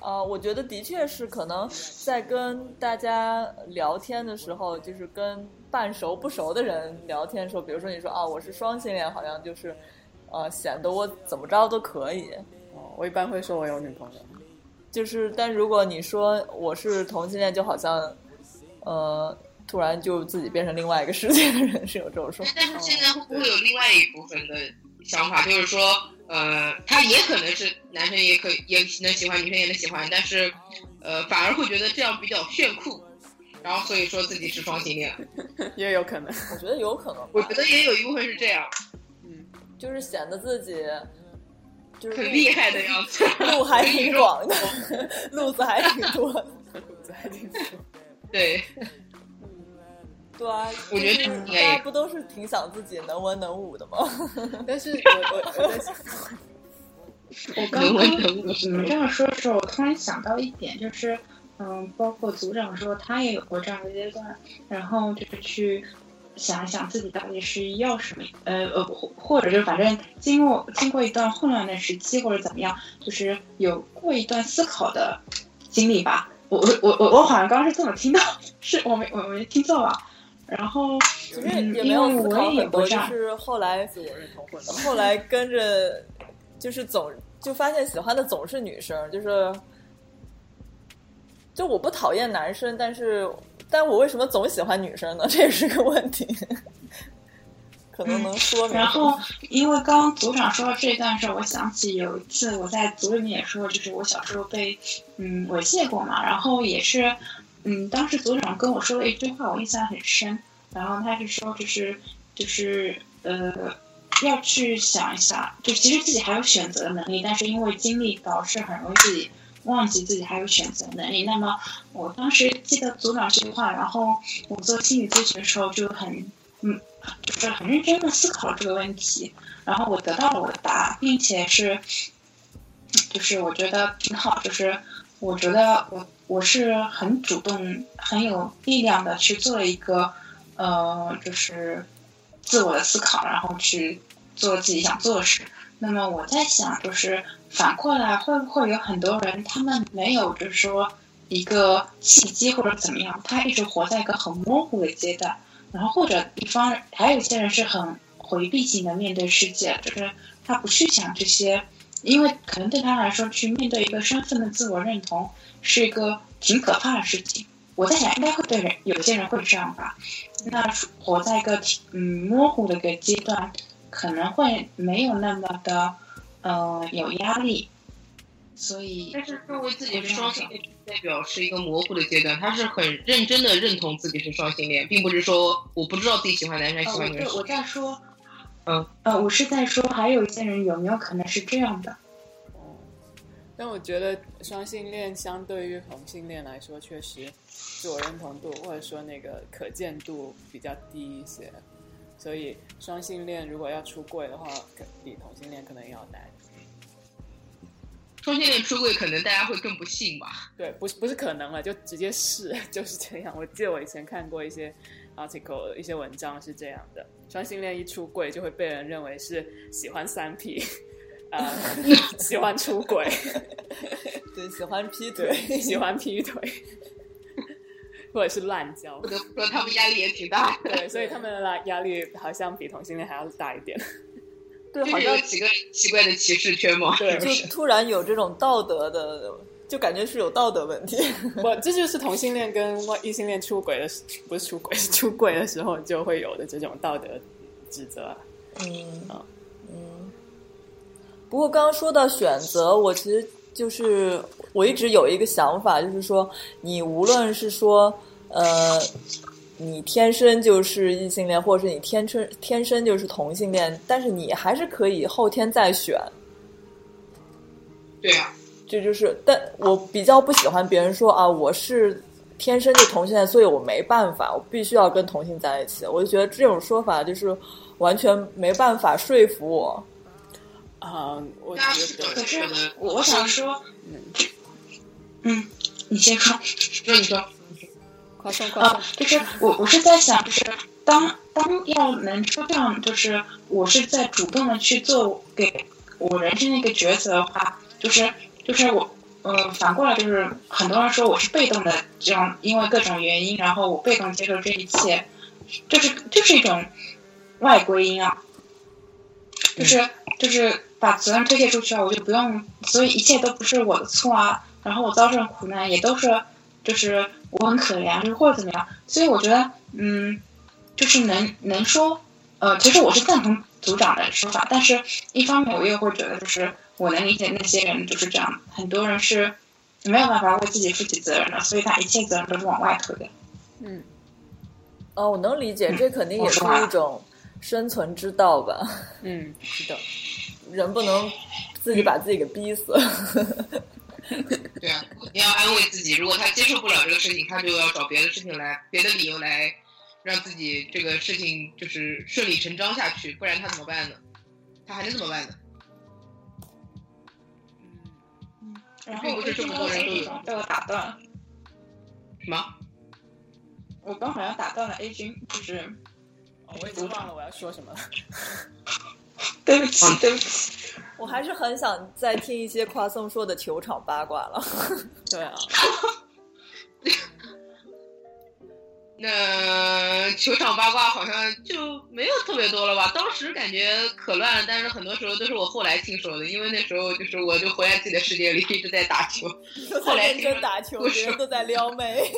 呃，我觉得的确是，可能在跟大家聊天的时候，就是跟半熟不熟的人聊天的时候，比如说你说啊，我是双性恋，好像就是，呃，显得我怎么着都可以。哦，我一般会说我有女朋友。就是，但如果你说我是同性恋，就好像，呃，突然就自己变成另外一个世界的人，是有这种说法。但是现在会不会有另外一部分的想法，就是说，呃，他也可能是男生，也可也能喜欢，女生也能喜欢，但是，呃，反而会觉得这样比较炫酷，然后所以说自己是双性恋。[laughs] 也有可能，我觉得有可能，我觉得也有一部分是这样，嗯，就是显得自己就是很厉害的样子。路还挺广的，路子还挺多的。肚子还挺多。对，[laughs] 对啊，我觉得大家不都是挺想自己能文能武的吗？[laughs] 但是我我我在想，[laughs] 我刚刚你们这样说的时候，我突然想到一点，就是，嗯，包括组长说他也有过这样的阶段，然后就是去想一想自己到底是要什么，呃呃，或或者是反正经过经过一段混乱的时期或者怎么样，就是有过一段思考的经历吧。我我我我我好像刚刚是这么听到，是我没我没听错吧？然后其实也嗯没有思考很多，就是后来自我认同混乱。后来跟着，就是总就发现喜欢的总是女生，就是就我不讨厌男生，但是但我为什么总喜欢女生呢？[laughs] 这也是个问题，可能能说明。然后，因为刚刚组长说到这一段的时候，我想起有一次我在组里面也说，就是我小时候被嗯猥亵过嘛，然后也是嗯，当时组长跟我说了一句话，我印象很深。然后他是说，就是就是呃，要去想一下，就其实自己还有选择能力，但是因为经历导致很容易自己忘记自己还有选择能力。那么我当时记得组长这句话，然后我做心理咨询的时候就很嗯，就是很认真的思考这个问题，然后我得到了我的答案，并且是就是我觉得挺好，就是我觉得我我是很主动、很有力量的去做了一个呃，就是自我的思考，然后去做自己想做的事。那么我在想，就是反过来，会不会有很多人，他们没有就是说一个契机或者怎么样，他一直活在一个很模糊的阶段，然后或者一方还有一些人是很回避型的面对世界，就是他不去想这些，因为可能对他来说，去面对一个身份的自我认同是一个挺可怕的事情。我在想，应该会对人有些人会这样吧。那活在一个挺嗯模糊的一个阶段。可能会没有那么的，呃，有压力，所以。但是作为自己是双性恋，代表是一个模糊的阶段，他是很认真的认同自己是双性恋，并不是说我不知道自己喜欢男生喜欢女生。我在说，嗯，呃，我是在说，还有一些人有没有可能是这样的？哦，但我觉得双性恋相对于同性恋来说，确实自我认同度或者说那个可见度比较低一些。所以双性恋如果要出柜的话，比同性恋可能要难。双性恋出柜可能大家会更不信吧？对，不是不是可能了，就直接是 [laughs] 就是这样。我记得我以前看过一些 article，一些文章是这样的：双性恋一出柜，就会被人认为是喜欢三 P，[laughs] 呃，喜欢出轨，[laughs] 对，喜欢劈腿，喜欢劈腿。或者是滥交，不得不说他们压力也挺大的。对，所以他们的压力好像比同性恋还要大一点。对，好像几个奇怪的歧视圈嘛。对，就突然有这种道德的，就感觉是有道德问题。[laughs] 我，这就是同性恋跟异性恋出轨的，不是出轨，是 [laughs] 出轨的时候就会有的这种道德指责。嗯嗯。不过刚刚说到选择，我其实。就是我一直有一个想法，就是说，你无论是说，呃，你天生就是异性恋，或者是你天生天生就是同性恋，但是你还是可以后天再选。对呀，这就是，但我比较不喜欢别人说啊，我是天生就同性恋，所以我没办法，我必须要跟同性在一起。我就觉得这种说法就是完全没办法说服我。啊，我觉得，可是我想说，嗯，你先说，说你说，夸送夸送，就是我我是在想，就是当当要能说这样，就是我是在主动的去做给我人生的一个抉择的话，就是就是我，嗯，反过来就是很多人说我是被动的，这样因为各种原因，然后我被动接受这一切，就是就是一种外归因啊，就是就是。把责任推卸出去啊，我就不用，所以一切都不是我的错啊。然后我遭受的苦难也都是，就是我很可怜，就是或者怎么样。所以我觉得，嗯，就是能能说，呃，其实我是赞同组长的说法，但是一方面我也会觉得，就是我能理解那些人就是这样，很多人是没有办法为自己负起责任的，所以他一切责任都是往外推的。嗯，哦，我能理解，这肯定也是一种生存之道吧。嗯，[laughs] 是的。人不能自己把自己给逼死。[laughs] 对啊，你要安慰自己，如果他接受不了这个事情，他就要找别的事情来，别的理由来让自己这个事情就是顺理成章下去，不然他怎么办呢？他还能怎么办呢？然后我这么多人都有被我打断。什么？我刚好像打断了 A 君，就是，我已经忘了我要说什么了。[laughs] 对不起，对不起，我还是很想再听一些夸送说的球场八卦了。对啊，[laughs] 那球场八卦好像就没有特别多了吧？当时感觉可乱了，但是很多时候都是我后来听说的，因为那时候就是我就活在自己的世界里，一直在打球。[laughs] 后来认真打球，别人都在撩妹。[laughs]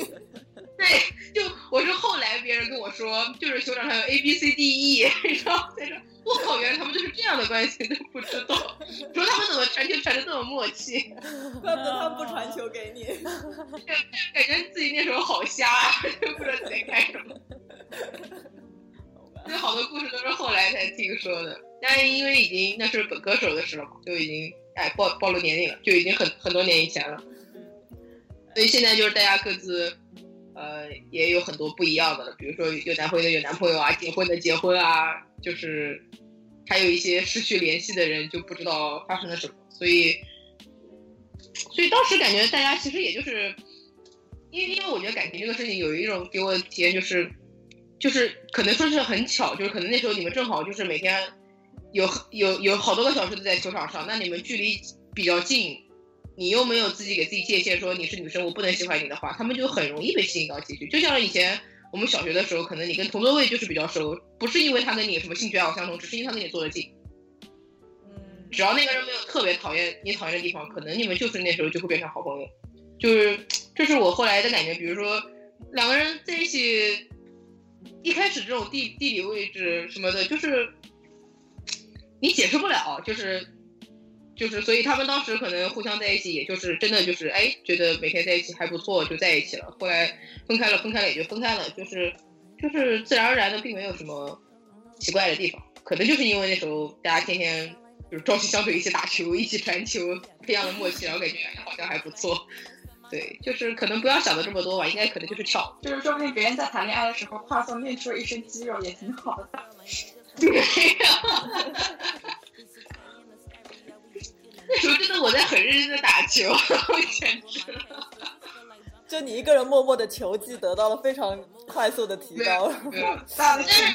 [laughs] 对，就我是后来别人跟我说，就是球场上有 A B C D E，然后再说。我靠！原来他们就是这样的关系，都不知道。说他们怎么传球传的这么默契？怪不得他们不传球给你。感觉自己那时候好瞎啊，就不知道自己干什么。有 [laughs] 好多故事都是后来才听说的，但因为已经那是本歌手的事了嘛，就已经哎暴暴露年龄了，就已经很很多年以前了。所以现在就是大家各自，呃，也有很多不一样的了。比如说有男朋友有男朋友啊，结婚的结婚啊，就是还有一些失去联系的人就不知道发生了什么。所以，所以当时感觉大家其实也就是，因为因为我觉得感情这个事情有一种给我的体验就是，就是可能说是很巧，就是可能那时候你们正好就是每天有有有好多个小时都在球场上，那你们距离比较近。你又没有自己给自己界限，说你是女生，我不能喜欢你的话，他们就很容易被吸引到进去。就像以前我们小学的时候，可能你跟同座位就是比较熟，不是因为他跟你什么兴趣爱好相同，只是因为他跟你坐得近。嗯，只要那个人没有特别讨厌你讨厌的地方，可能你们就是那时候就会变成好朋友。就是，这是我后来的感觉。比如说两个人在一起，一开始这种地地理位置什么的，就是你解释不了，就是。就是，所以他们当时可能互相在一起，也就是真的就是，哎，觉得每天在一起还不错，就在一起了。后来分开了，分开了也就分开了，就是，就是自然而然的，并没有什么奇怪的地方。可能就是因为那时候大家天天就是朝夕相对，一起打球，一起传球，培养了默契，然后感觉好像还不错。对，就是可能不要想的这么多吧，应该可能就是跳。就是说不定别人在谈恋爱的时候，快速练出了一身肌肉，也挺好的。对呀。[laughs] [laughs] 那时候真的我在很认真的打球，简直了！[laughs] 就你一个人默默的球技得到了非常快速的提高，但是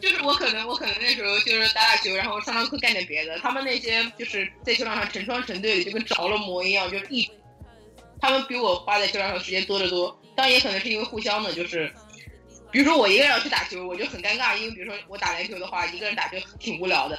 就是我可能我可能那时候就是打打球，然后上上课干点别的。他们那些就是在球场上成双成对的，就跟着了魔一样，就是一他们比我花在球场上时间多得多。当然也可能是因为互相的，就是比如说我一个人要去打球，我就很尴尬，因为比如说我打篮球的话，一个人打就挺无聊的。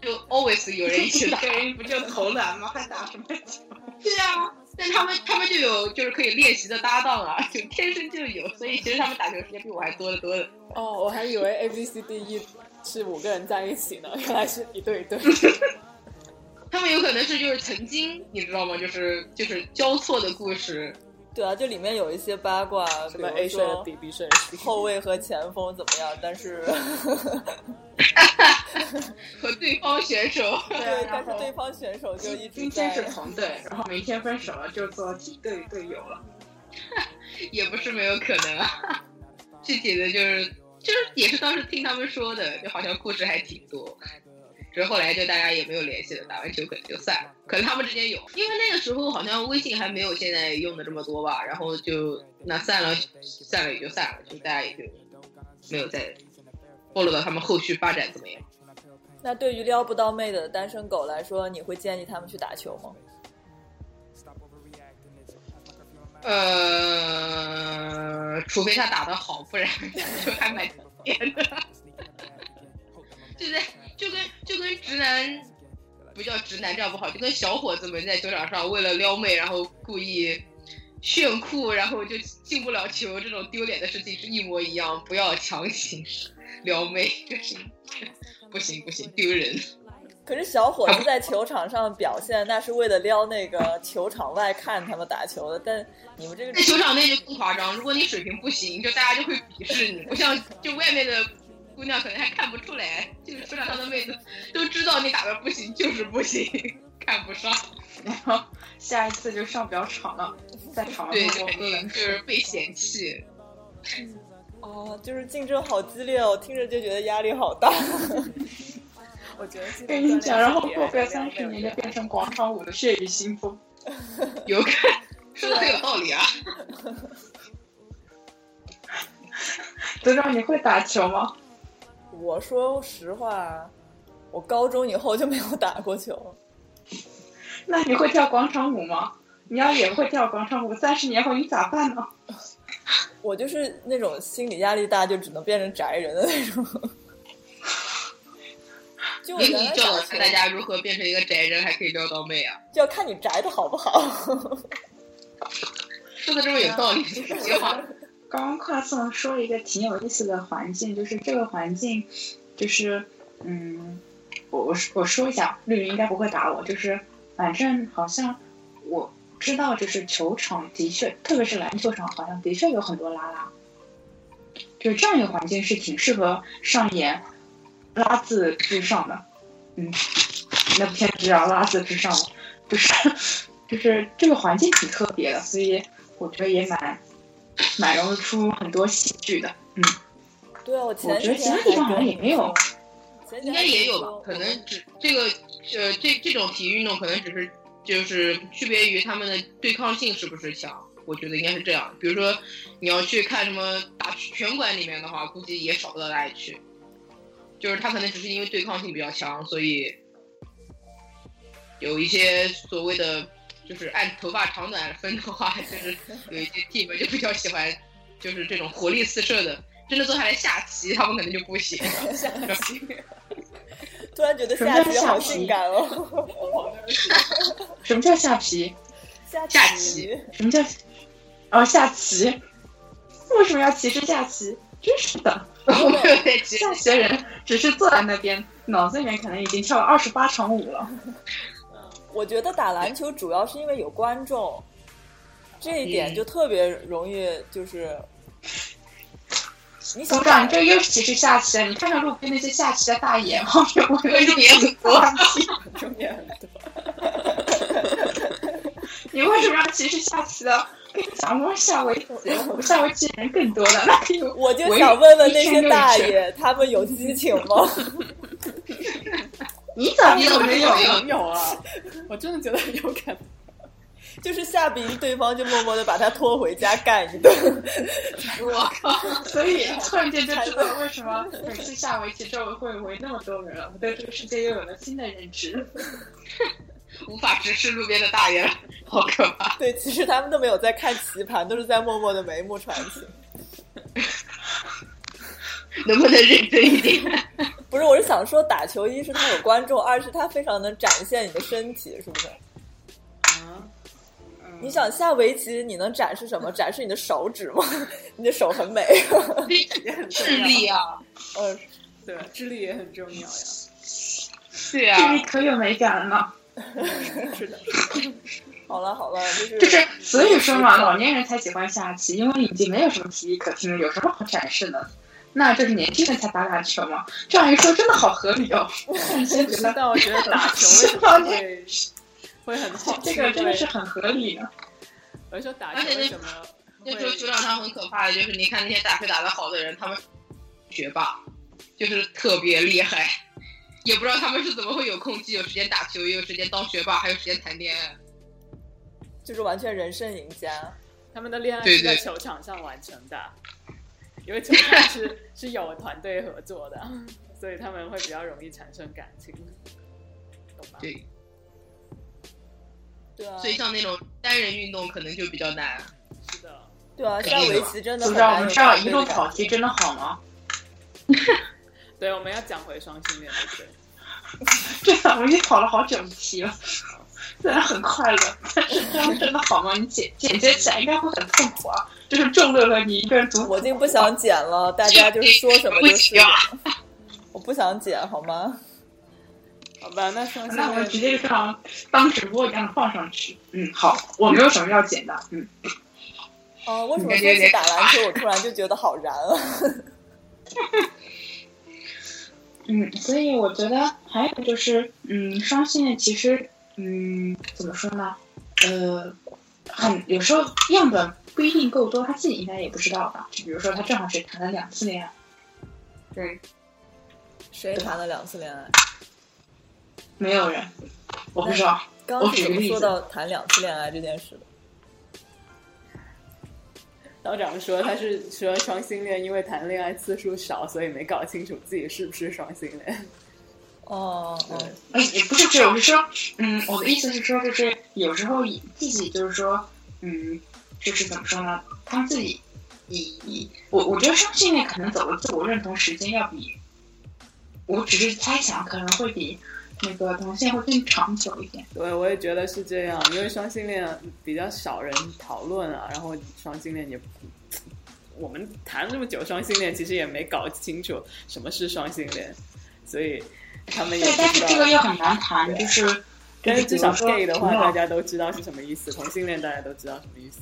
就 always 有人一起打，[laughs] 人不就投篮吗？还打什么球？[laughs] 对啊，但他们他们就有就是可以练习的搭档啊，就天生就有，所以其实他们打球时间比我还多得多的。哦，我还以为 A B C D E 是五个人在一起呢，原来是一对一对。[laughs] 他们有可能是就是曾经你知道吗？就是就是交错的故事。对啊，就里面有一些八卦，什么 A 帅 B B 帅，后卫和前锋怎么样？但是。[laughs] 和对方选手，对，但是对方选手就一今天是同队，然后明天分手了，就做敌对队友了，[laughs] 也不是没有可能啊。具体的就是，就是也是当时听他们说的，就好像故事还挺多。只是后来就大家也没有联系了，打完球可能就散了。可能他们之间有，因为那个时候好像微信还没有现在用的这么多吧。然后就那散了，散了也就散了，就大家也就没有再。暴露到他们后续发展怎么样？那对于撩不到妹的单身狗来说，你会建议他们去打球吗？呃，除非他打的好，不然 [laughs] 就还蛮甜的。[laughs] 就在就跟就跟直男不叫直男这样不好，就跟小伙子们在球场上为了撩妹，然后故意炫酷，然后就进不了球，这种丢脸的事情是一模一样。不要强行。[laughs] 撩妹 [laughs] 不行，不行不行，丢人。可是小伙子在球场上表现，那是为了撩那个球场外看他们打球的。但你们这个在球场内就更夸张，如果你水平不行，就大家就会鄙视你。不像就外面的姑娘可能还看不出来，就是球场上的妹子都知道你打的不行就是不行，看不上。然后下一次就上不了场了，在场对，就是被嫌弃。哦，就是竞争好激烈哦，听着就觉得压力好大。[laughs] 我觉得跟你讲，然后过个三十年就变成广场舞的血雨腥风。[laughs] 有看，说的很有道理啊。[laughs] 组长，你会打球吗？我说实话，我高中以后就没有打过球。[laughs] 那你会跳广场舞吗？你要也会跳广场舞，三十年后你咋办呢？[laughs] 我就是那种心理压力大，就只能变成宅人的那种。就你教大家如何变成一个宅人，还可以撩到妹啊？就要看你宅的好不好。说的这么有道理，挺好。刚刚快送说了一个挺有意思的环境，就是这个环境，就是嗯，我我我说一下，绿云应该不会打我，就是反正好像我。知道，就是球场的确，特别是篮球场，好像的确有很多拉拉。就是这样一个环境是挺适合上演拉字至上的，嗯。那片子叫《拉字之上》，就是 [laughs] 就是这个环境挺特别的，所以我觉得也蛮蛮容易出很多喜剧的。嗯，对啊，我前觉得其他地方好像也没有，应该也有吧？可能只这个呃这这种体育运动可能只是就是区别于他们的对抗性是不是强。我觉得应该是这样，比如说你要去看什么打拳馆里面的话，估计也少不到哪里去。就是他可能只是因为对抗性比较强，所以有一些所谓的就是按头发长短分的话，就是有一些 [laughs] team 就比较喜欢就是这种活力四射的，真的坐下来下棋，他们可能就不行。下棋，突然觉得下棋好性感哦。什么叫下棋？下 [laughs] 棋？什么叫？哦，下棋，为什么要歧视下棋？真是的，[laughs] 下棋的人只是坐在那边，脑子里面可能已经跳了二十八场舞了。我觉得打篮球主要是因为有观众，这一点就特别容易就是。你组长，这又是歧视下棋？你看看路边那些下棋的大爷，后面我为什么也很多？重点很多。你为什么要歧视下棋的？想问下围棋，下围棋人更多了，[laughs] 那我就想问问那些大爷，他们有激情吗？[laughs] 你咋没有没有？有啊！我真的觉得很有感，就是下笔对方，就默默的把他拖回家干一顿。[laughs] 我靠！[laughs] 所以 [laughs] 突然间就知道为什么每次下围棋周围会围那么多人了。我对这个世界又有了新的认知。无法直视路边的大爷了，好可怕！对，其实他们都没有在看棋盘，都是在默默的眉目传情。能不能认真一点？不是，我是想说，打球一是他有观众，[laughs] 二是他非常能展现你的身体，是不是？啊？你想下围棋，你能展示什么？展示你的手指吗？[laughs] 你的手很美，智力啊！[laughs] 嗯，对，智力也很重要呀。对啊，智力可有美感了。是的，好了好了，就是就是，所以说嘛，老年人才喜欢下棋，因为已经没有什么体育可听了，有什么好展示的？那这是年轻人才打打球嘛。这样一说，真的好合理哦。[laughs] 知道，我觉得 [laughs] 打球为什么会会很好？这个真的是很合理的。我说打球为什么？那时候球场上很可怕的，就是你看那些打球打得好的人，他们学霸，就是特别厉害。也不知道他们是怎么会有空既有时间打球，也有时间当学霸，还有时间谈恋爱，就是完全人生赢家。他们的恋爱是在球场上完成的，因为球场是是有团队合作的，[laughs] 所以他们会比较容易产生感情，懂吗？对，对啊。所以像那种单人运动可能就比较难。是的，对啊，像围棋真的。不知道我们上一路跑题真的好吗？[laughs] 对，我们要讲回双性恋，对对？对啊，我已经跑了好久题了，虽然很快乐，但是这样真的好吗？你剪剪接起来应该会很痛苦啊！就是重乐乐你一个人读，我已经不想剪了，大家就是说什么就是，我不想剪，好吗？好吧，那双性恋，那我直接就当当直播一样放上去。嗯，好，我没有什么要剪的。嗯。哦，为什么说起打篮球，我突然就觉得好燃啊？[laughs] 嗯，所以我觉得还有就是，嗯，双性恋其实，嗯，怎么说呢？呃，很有时候样本不一定够多，他自己应该也不知道吧？就比如说他正好是谈了两次恋爱，对，谁谈了两次恋爱？没有人，我不知道。刚怎么说到谈两次恋爱这件事的？道长说他是说双性恋，因为谈恋爱次数少，所以没搞清楚自己是不是双性恋。哦，哎，也不是这，我是说，嗯，我的意思是说，就是有时候自己就是说，嗯，就是怎么说呢？他自己以我我觉得双性恋可能走的自我认同时间要比，我只是猜想，可能会比。那个同性会更长久一点，对，我也觉得是这样，因为双性恋比较少人讨论啊，然后双性恋也，我们谈了这么久双性恋，其实也没搞清楚什么是双性恋，所以他们也对，但是这个又很难谈，就是，[laughs] 但是至少 gay 的话，大家都知道是什么意思，同性恋大家都知道什么意思。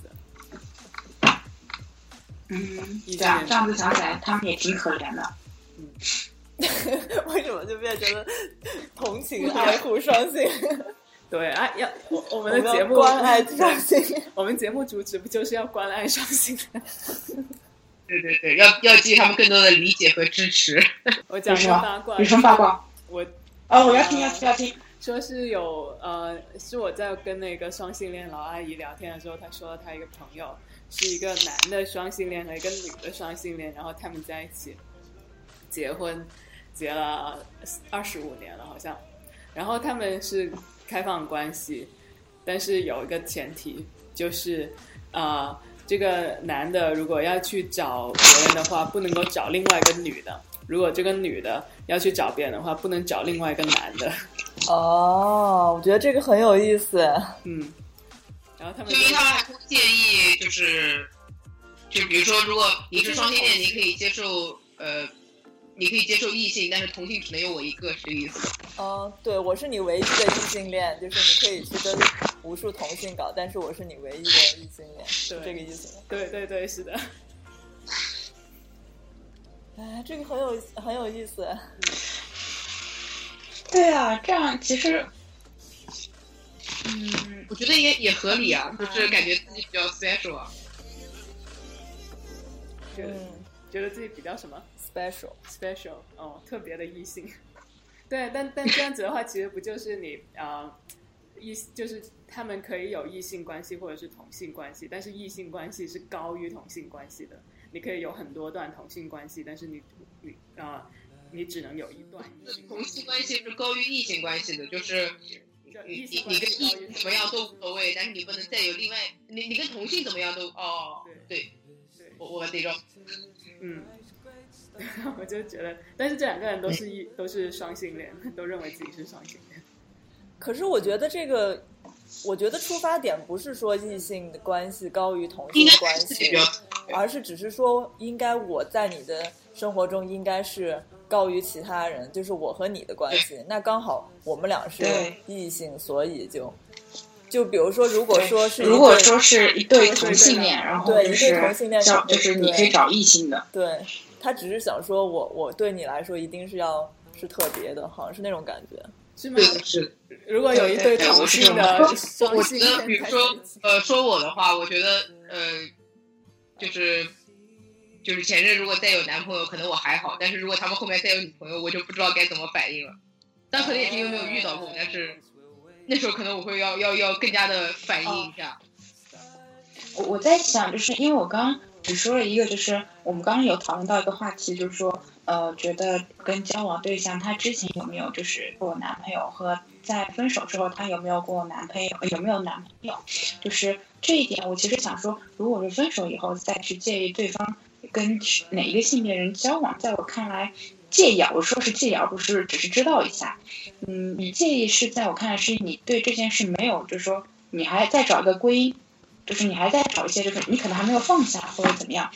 嗯，这样这样子想起来，他们也挺可怜的。[laughs] 为什么就变成了同情、爱护双性。[laughs] 对啊，要我我们的节目关爱双性，我们节目主旨不就是要关爱双性的？对对对，要要给予他们更多的理解和支持。我讲个八卦，有什么八卦？我哦，我要听，要听，要听。说是有呃，是我在跟那个双性恋老阿姨聊天的时候，她说她一个朋友是一个男的双性恋和一个女的双性恋，然后他们在一起结婚，结了二十五年了好像，然后他们是开放关系，但是有一个前提就是啊。这个男的如果要去找别人的话，不能够找另外一个女的；如果这个女的要去找别人的话，不能找另外一个男的。哦，我觉得这个很有意思。嗯，然后他们因为他们还会建议，就是就比如说，如果你是双性恋，你可以接受呃。你可以接受异性，但是同性只能有我一个，是这个意思。嗯，对，我是你唯一的异性恋，就是你可以去跟无数同性搞，但是我是你唯一的异性恋，是这个意思吗？对对对，是的。哎，这个很有很有意思。[laughs] 对啊，这样其实，嗯，我觉得也也合理啊，就是感觉自己比较 special 啊。嗯。觉得自己比较什么 special special 哦，特别的异性，[laughs] 对，但但这样子的话，其实不就是你啊异就是他们可以有异性关系或者是同性关系，但是异性关系是高于同性关系的。你可以有很多段同性关系，但是你你啊你只能有一段同性关系是高于异性关系的，就是你你你跟异性怎么样都无所谓，但是你不能再有另外你你跟同性怎么样都哦对对，我我得着。嗯，[laughs] 我就觉得，但是这两个人都是一都是双性恋，都认为自己是双性恋。[laughs] 可是我觉得这个，我觉得出发点不是说异性的关系高于同性关系，而是只是说应该我在你的生活中应该是高于其他人，就是我和你的关系。那刚好我们俩是异性，所以就。就比如说，如果说是如果说是一对同性恋，然后对一对同性恋，就是你可以找异性的。对他只是想说，我我对你来说一定是要是特别的，好像是那种感觉，是吗？是。如果有一对同性的，我觉得，比如说，呃，说我的话，我觉得，呃，就是就是前任如果再有男朋友，可能我还好，但是如果他们后面再有女朋友，我就不知道该怎么反应了。但可能也是因为没有遇到过，但是。那时候可能我会要要要更加的反应一下。我我在想，就是因为我刚刚只说了一个，就是我们刚刚有讨论到一个话题，就是说，呃，觉得跟交往对象他之前有没有就是过男朋友，和在分手之后他有没有过男朋友，有没有男朋友，就是这一点，我其实想说，如果是分手以后再去介意对方跟哪一个性别人交往，在我看来。介意，我说是介意，而不是只是知道一下。嗯，你介意是在我看来是你对这件事没有，就是说你还在找一个归因，就是你还在找一些，就是你可能还没有放下或者怎么样，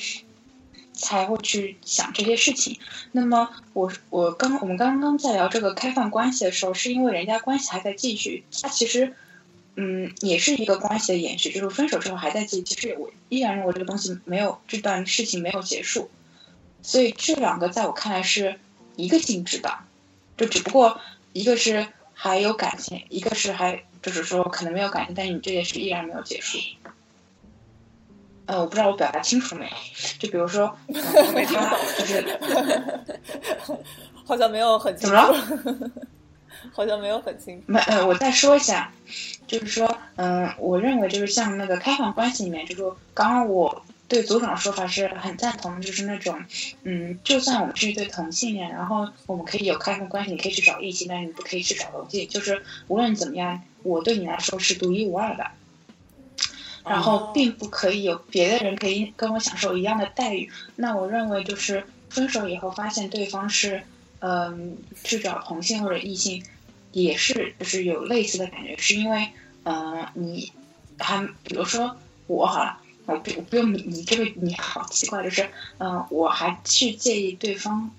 才会去想这些事情。那么我我刚我们刚刚在聊这个开放关系的时候，是因为人家关系还在继续，他其实嗯也是一个关系的延续，就是分手之后还在继续。其实我依然认为这个东西没有这段事情没有结束，所以这两个在我看来是。一个性质的，就只不过一个是还有感情，一个是还就是说可能没有感情，但是你这件事依然没有结束。呃，我不知道我表达清楚没有？就比如说，[laughs] 他就是，[laughs] 好像没有很清楚，[laughs] 好像没有很清楚。没呃，我再说一下，就是说，嗯，我认为就是像那个开放关系里面，就是刚刚我。对组长的说法是很赞同，就是那种，嗯，就算我们是一对同性恋，然后我们可以有开放关系，你可以去找异性，但是你不可以去找同性，就是无论怎么样，我对你来说是独一无二的，然后并不可以有别的人可以跟我享受一样的待遇。那我认为就是分手以后发现对方是，嗯，去找同性或者异性，也是就是有类似的感觉，是因为，嗯，你还比如说我好了。我不，我不用你，你这个你好奇怪，就是，嗯，我还去介意对方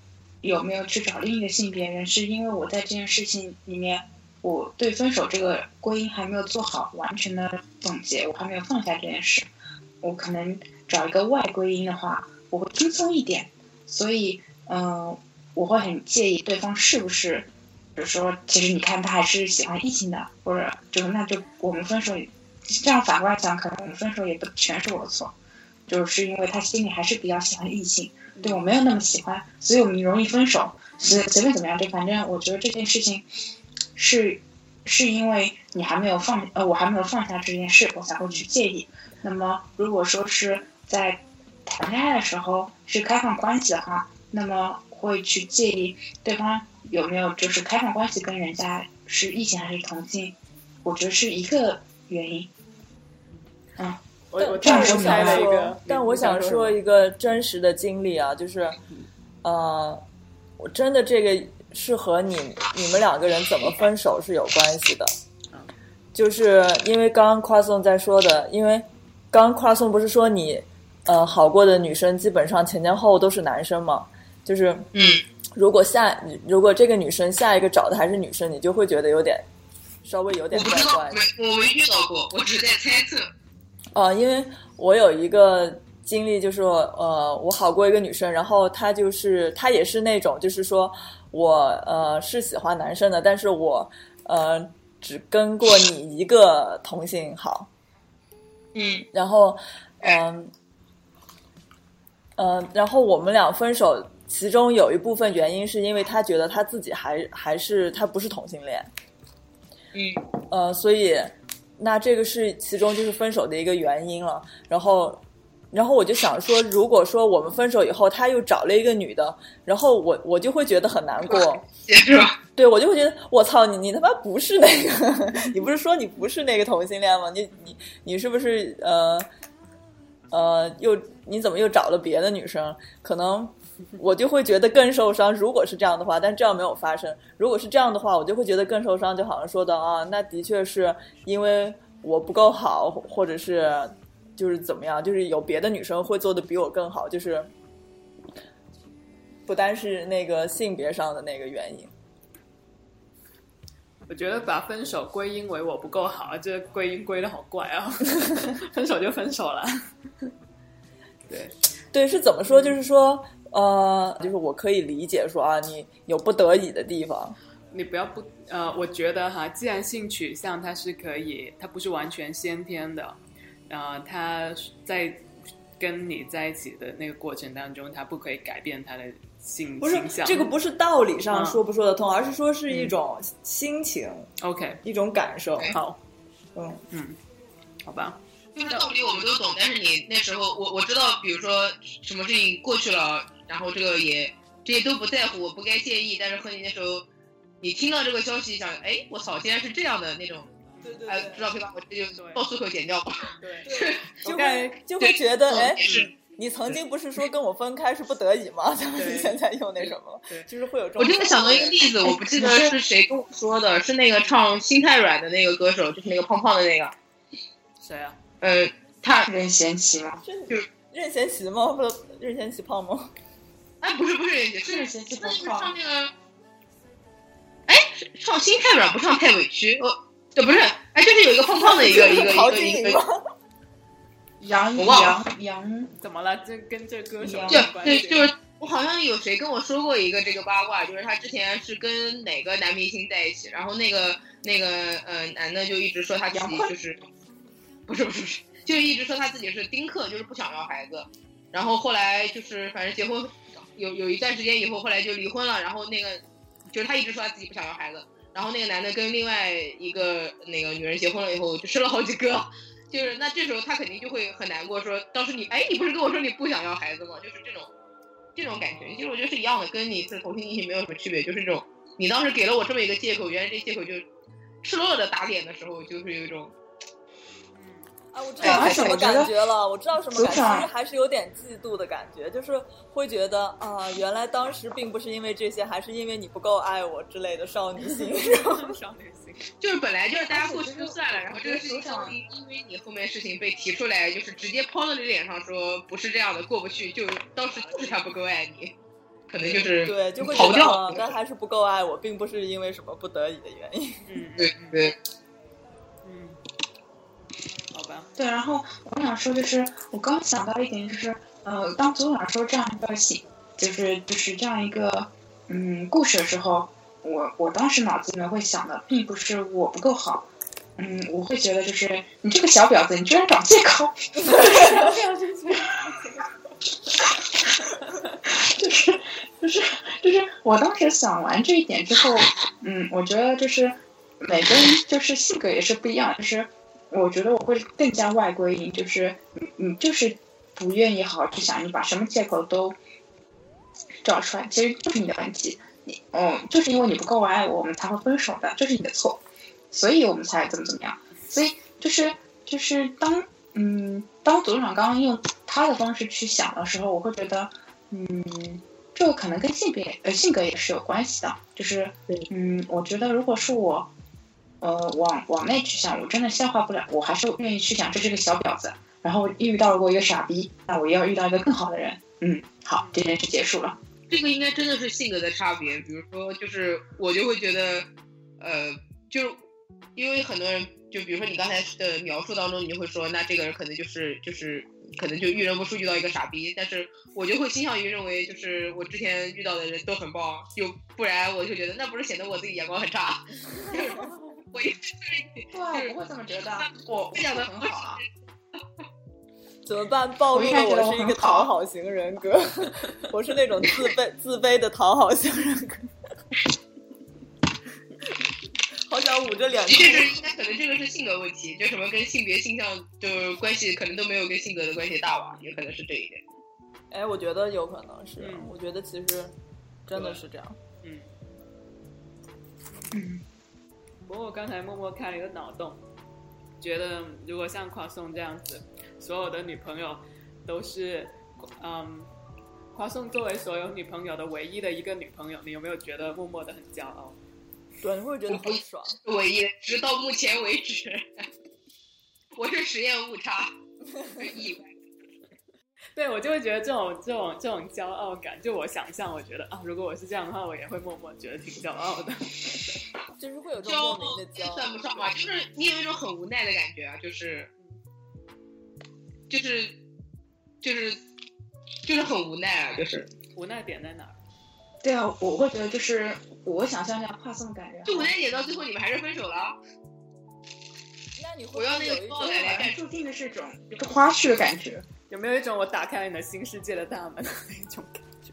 有没有去找另一个性别人，是因为我在这件事情里面，我对分手这个归因还没有做好完全的总结，我还没有放下这件事，我可能找一个外归因的话，我会轻松一点，所以，嗯，我会很介意对方是不是是说，其实你看他还是喜欢异性的，或者就是那就我们分手，这样反过来讲，可能我们分手也不全是我的错，就是因为他心里还是比较喜欢异性，对我没有那么喜欢，所以我们容易分手。随随便怎么样，就反正我觉得这件事情是是因为你还没有放呃，我还没有放下这件事，我才会去介意。那么如果说是在谈恋爱的时候是开放关系的话，那么会去介意对方有没有就是开放关系跟人家是异性还是同性，我觉得是一个原因。嗯，我我但我想说了一个，，但我想说一个真实的经历啊，就是，呃，我真的这个是和你你们两个人怎么分手是有关系的，就是因为刚刚夸颂在说的，因为刚刚夸颂不是说你呃好过的女生基本上前前后后都是男生嘛，就是嗯，如果下如果这个女生下一个找的还是女生，你就会觉得有点稍微有点怪怪的。没我没遇到过，我只在猜测。呃，因为我有一个经历，就是呃，我好过一个女生，然后她就是她也是那种，就是说我呃是喜欢男生的，但是我呃只跟过你一个同性好，嗯。然后嗯呃然后我们俩分手，其中有一部分原因是因为他觉得他自己还还是他不是同性恋，嗯。呃，所以那这个是其中就是分手的一个原因了。然后，然后我就想说，如果说我们分手以后，他又找了一个女的，然后我我就会觉得很难过。[laughs] 是吧？对我就会觉得，我操你你他妈不是那个，[laughs] [laughs] 你不是说你不是那个同性恋吗？你你你是不是呃呃又你怎么又找了别的女生？可能我就会觉得更受伤。如果是这样的话，但这样没有发生。如果是这样的话，我就会觉得更受伤。就好像说的啊，那的确是因为我不够好，或者是就是怎么样，就是有别的女生会做的比我更好，就是不单是那个性别上的那个原因。我觉得把分手归因为我不够好，这归因归的好怪啊！[laughs] 分手就分手了。对，[laughs] 对，是怎么说？就是说，呃，就是我可以理解说啊，你有不得已的地方，你不要不呃，我觉得哈，既然性取向它是可以，它不是完全先天的，呃，他在跟你在一起的那个过程当中，他不可以改变他的性不是。这个不是道理上嗯说不说得通，而是说是一种心情、OK，一种感受。好，嗯嗯，好吧，就是道理我们都懂，但是你那时候，我我知道，比如说什么事情过去了，然后这个也这些都不在乎，我不该介意。但是和你那时候，你听到这个消息，想，哎，我操，竟然是这样的那种，对对哎，知道可以把我这就爆粗口剪掉吧。对，[laughs] 就会就会觉得，哎你曾经不是说跟我分开是不得已吗？[laughs] 怎么现在又那什么？对就是会有这种。我真的想到一个例子，我不记得是谁跟我说的，是那个唱《心太软》的那个歌手，就是那个胖胖的那个，谁啊？呃，他，任贤齐吗？就任贤齐吗？不是任贤齐胖吗？[laughs] 哎，不是不是，是任贤齐是那个不胖唱那个，哎，是唱《心太软》不唱太委屈，我，对，不是，哎，就是有一个胖胖的一个一个一个一个？[laughs] 杨杨杨，怎么了？这跟这歌手有就对，关系？就是我好像有谁跟我说过一个这个八卦，就是他之前是跟哪个男明星在一起，然后那个那个呃男的就一直说他自己就是，不是不是不是，就一直说他自己是丁克，就是不想要孩子，然后后来就是反正结婚有有一段时间以后，后来就离婚了，然后那个就是他一直说他自己不想要孩子，然后那个男的跟另外一个那个女人结婚了以后，就生了好几个。就是那这时候他肯定就会很难过，说当时你哎，你不是跟我说你不想要孩子吗？就是这种这种感觉，其实我觉得是一样的，跟你是同性异性没有什么区别，就是这种你当时给了我这么一个借口，原来这借口就赤裸裸的打脸的时候，就是有一种啊，我知道是什么感觉了，我知道什么感觉，其实还是有点嫉妒的感觉，就是会觉得啊，原来当时并不是因为这些，还是因为你不够爱我之类的少女心。少女心。就是本来就是大家过去就算了，然后这个事情因因为你后面事情被提出来，就是直接抛到你脸上说不是这样的，过不去，就当时就是他不够爱你，可能就是对，就会觉得跑掉啊，但还是不够爱我，并不是因为什么不得已的原因。对，然后我想说就是，我刚想到一点就是，呃，当组长说这样一个戏，就是就是这样一个嗯故事的时候，我我当时脑子里面会想的，并不是我不够好，嗯，我会觉得就是你这个小婊子，你居然找借口，[laughs] 就是就是就是我当时想完这一点之后，嗯，我觉得就是每个人就是性格也是不一样，就是我觉得我会更加外归因，就是你你就是不愿意好好去想，你把什么借口都找出来，其实就是你的问题。你嗯，就是因为你不够爱我，我们才会分手的，这是你的错，所以我们才怎么怎么样。所以就是就是当嗯当组长刚刚用他的方式去想的时候，我会觉得嗯这个可能跟性别呃性格也是有关系的。就是嗯，我觉得如果是我呃往往内去想，我真的消化不了，我还是愿意去想这是个小婊子，然后遇到过一个傻逼，那我要遇到一个更好的人。嗯，好，这件事结束了。这个应该真的是性格的差别，比如说，就是我就会觉得，呃，就因为很多人，就比如说你刚才的描述当中，你就会说，那这个人可能就是就是可能就遇人不淑遇到一个傻逼，但是我就会倾向于认为，就是我之前遇到的人都很棒，就不然我就觉得那不是显得我自己眼光很差。[laughs] [laughs] 我一直对，我不会这么觉得，我讲的很好啊。[laughs] 怎么办？暴露了我是一个讨好型人格，我是那种自卑自卑的讨好型人格。好想捂着脸。的确是，应该可能这个是性格问题，就什么跟性别倾向就关系，可能都没有跟性格的关系大吧，也可能是这一点。哎，我觉得有可能是，我觉得其实真的是这样。嗯。嗯。不过我刚才默默开了一个脑洞。觉得如果像夸颂这样子，所有的女朋友都是，嗯，夸颂作为所有女朋友的唯一的一个女朋友，你有没有觉得默默的很骄傲？对，你会觉得很爽。我也，直到目前为止，我是实验误差，意外。[laughs] 对，我就会觉得这种这种这种骄傲感，就我想象，我觉得啊，如果我是这样的话，我也会默默觉得挺骄傲的。[laughs] 就是会有这种莫名的骄傲，算不上吧？就是你有一种很无奈的感觉啊，就是，就是就是就是很无奈啊，就是无奈点在哪儿？对啊，我会觉得就是我想象一下帕松的感觉，就无奈点到最后你们还是分手了。[laughs] 那你我要那个抱来来，注定的是一种一个花絮的感觉。[laughs] 有没有一种我打开了你的新世界的大门的那种感觉？